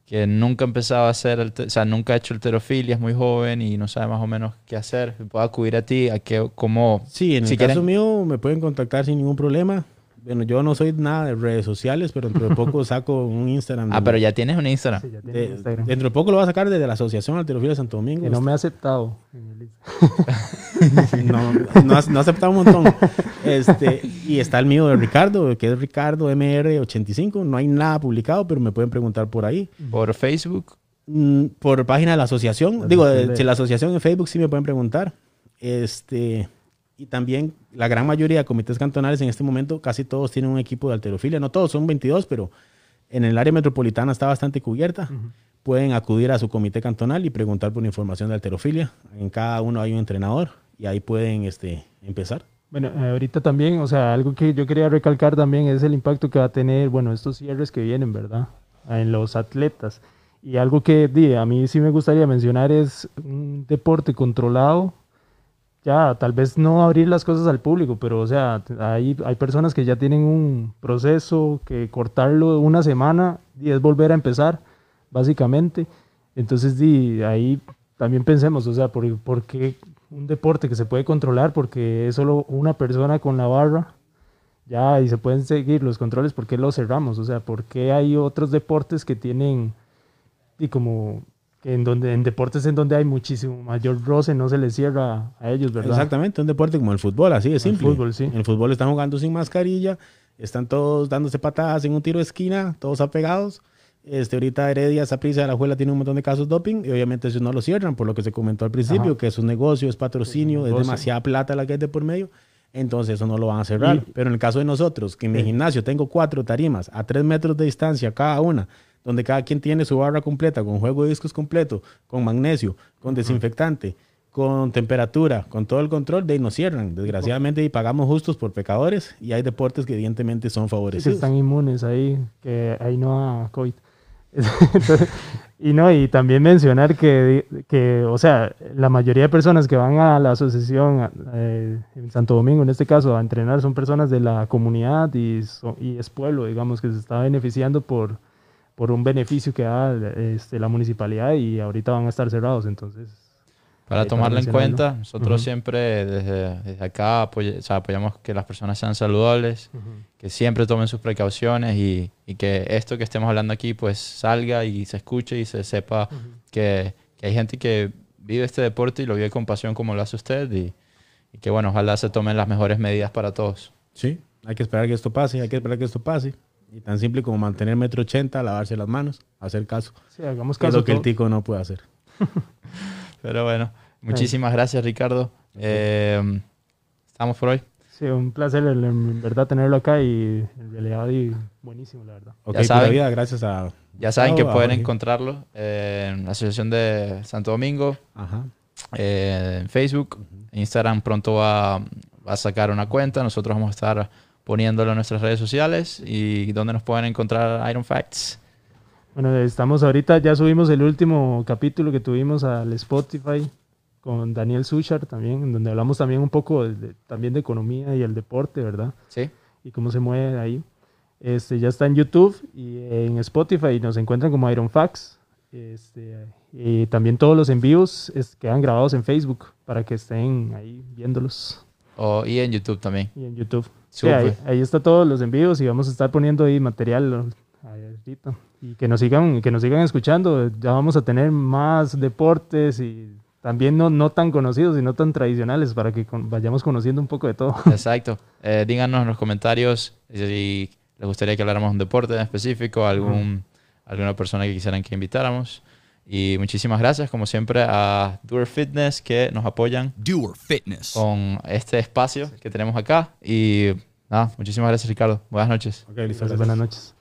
que nunca ha empezado a hacer, o sea, nunca ha hecho alterofilia, es muy joven y no sabe más o menos qué hacer, puede acudir a ti, a qué, cómo... Sí, en el si caso quieren- mío me pueden contactar sin ningún problema. Bueno, yo no soy nada de redes sociales, pero dentro de poco saco un Instagram. Ah, pero ya tienes un Instagram. Sí, ya tiene de- Instagram. dentro de poco lo voy a sacar desde la Asociación Alterofilia de Santo Domingo. que no me ha aceptado. en el Instagram. no, no, ha- no ha aceptado un montón. Este, y está el mío de Ricardo, que es Ricardo MR85. No hay nada publicado, pero me pueden preguntar por ahí. Por Facebook. Mm, por página de la asociación. La Digo, de, de- si la asociación en Facebook sí me pueden preguntar. Este, y también la gran mayoría de comités cantonales en este momento, casi todos tienen un equipo de alterofilia. No todos, son 22, pero en el área metropolitana está bastante cubierta. Pueden acudir a su comité cantonal y preguntar por información de alterofilia. En cada uno hay un entrenador y ahí pueden este, empezar. Bueno, eh, ahorita también, o sea, algo que yo quería recalcar también es el impacto que va a tener, bueno, estos cierres que vienen, ¿verdad? En los atletas. Y algo que a mí sí me gustaría mencionar es un deporte controlado. Ya, tal vez no abrir las cosas al público, pero o sea, hay, hay personas que ya tienen un proceso que cortarlo una semana y es volver a empezar, básicamente. Entonces, ahí también pensemos, o sea, ¿por, por qué un deporte que se puede controlar? Porque es solo una persona con la barra, ya, y se pueden seguir los controles, ¿por qué lo cerramos? O sea, ¿por qué hay otros deportes que tienen, y como, en, donde, en deportes en donde hay muchísimo mayor roce, no se les cierra a ellos, ¿verdad? Exactamente, un deporte como el fútbol, así de El simple. fútbol, sí. En el fútbol están jugando sin mascarilla, están todos dándose patadas en un tiro de esquina, todos apegados. Este, ahorita Heredia, Saprissa de la Juela tiene un montón de casos de doping y obviamente ellos no lo cierran, por lo que se comentó al principio, Ajá. que es un negocio, es patrocinio, Es demasiada plata la que hay de por medio. Entonces eso no lo van a cerrar. Y- Pero en el caso de nosotros, que en mi Sí. gimnasio tengo cuatro tarimas a tres metros de distancia cada una, donde cada quien tiene su barra completa, con juego de discos completo, con magnesio, con desinfectante, con temperatura, con todo el control, de ahí nos cierran. Desgraciadamente, y pagamos justos por pecadores, y hay deportes que evidentemente son favorecidos. están inmunes ahí, que ahí no a COVID. Entonces, y no, y también mencionar que, que, o sea, la mayoría de personas que van a la asociación eh, en Santo Domingo, en este caso, a entrenar, son personas de la comunidad y, so- y es pueblo, digamos, que se está beneficiando por, por un beneficio que da este, la municipalidad y ahorita van a estar cerrados, entonces... Para tomarlo en cuenta, nosotros Ujú. siempre desde, desde acá apoy- o sea, apoyamos que las personas sean saludables, que siempre tomen sus precauciones y, y que esto que estemos hablando aquí pues salga y se escuche y se sepa que, que hay gente que vive este deporte y lo vive con pasión como lo hace usted y, y que bueno, ojalá se tomen las mejores medidas para todos. Sí, hay que esperar que esto pase, hay que esperar que esto pase. Y tan simple como mantener metro ochenta, lavarse las manos, hacer caso. Sí, hagamos Que es caso. lo que el tico no puede hacer. Pero bueno, muchísimas gracias Ricardo. Eh, estamos por hoy. Sí, un placer en verdad tenerlo acá y en realidad y buenísimo, la verdad. Ok, Ya pura saben. vida, gracias a... Ya saben que pueden encontrarlo en la Asociación de Santo Domingo, Ajá. eh, en Facebook. Instagram pronto va, va a sacar una cuenta. Nosotros vamos a estar poniéndolo en nuestras redes sociales y donde nos pueden encontrar Iron Facts. Bueno, estamos ahorita, ya subimos el último capítulo que tuvimos al Spotify con Daniel Suchar también, en donde hablamos también un poco de, también de economía y el deporte, ¿verdad? ¿Sí? Y cómo se mueve ahí. Este, ya está en YouTube y en Spotify nos encuentran como Iron Facts. Este, y también todos los envíos es- quedan grabados en Facebook para que estén ahí viéndolos. O, y en YouTube también. Y en YouTube. Sí, ahí, ahí está todos los envíos y vamos a estar poniendo ahí material. Y que nos sigan, que nos sigan escuchando. Ya vamos a tener más deportes y también no, no tan conocidos y no tan tradicionales para que con- vayamos conociendo un poco de todo. Exacto. Eh, díganos en los comentarios si les gustaría que habláramos de un deporte en específico, algún, alguna persona que quisieran que invitáramos. Y muchísimas gracias, como siempre, a Doer Fitness que nos apoyan Doer Fitness. con este espacio que tenemos acá. Y nada, muchísimas gracias, Ricardo. Buenas noches. Ok, listo. Buenas noches.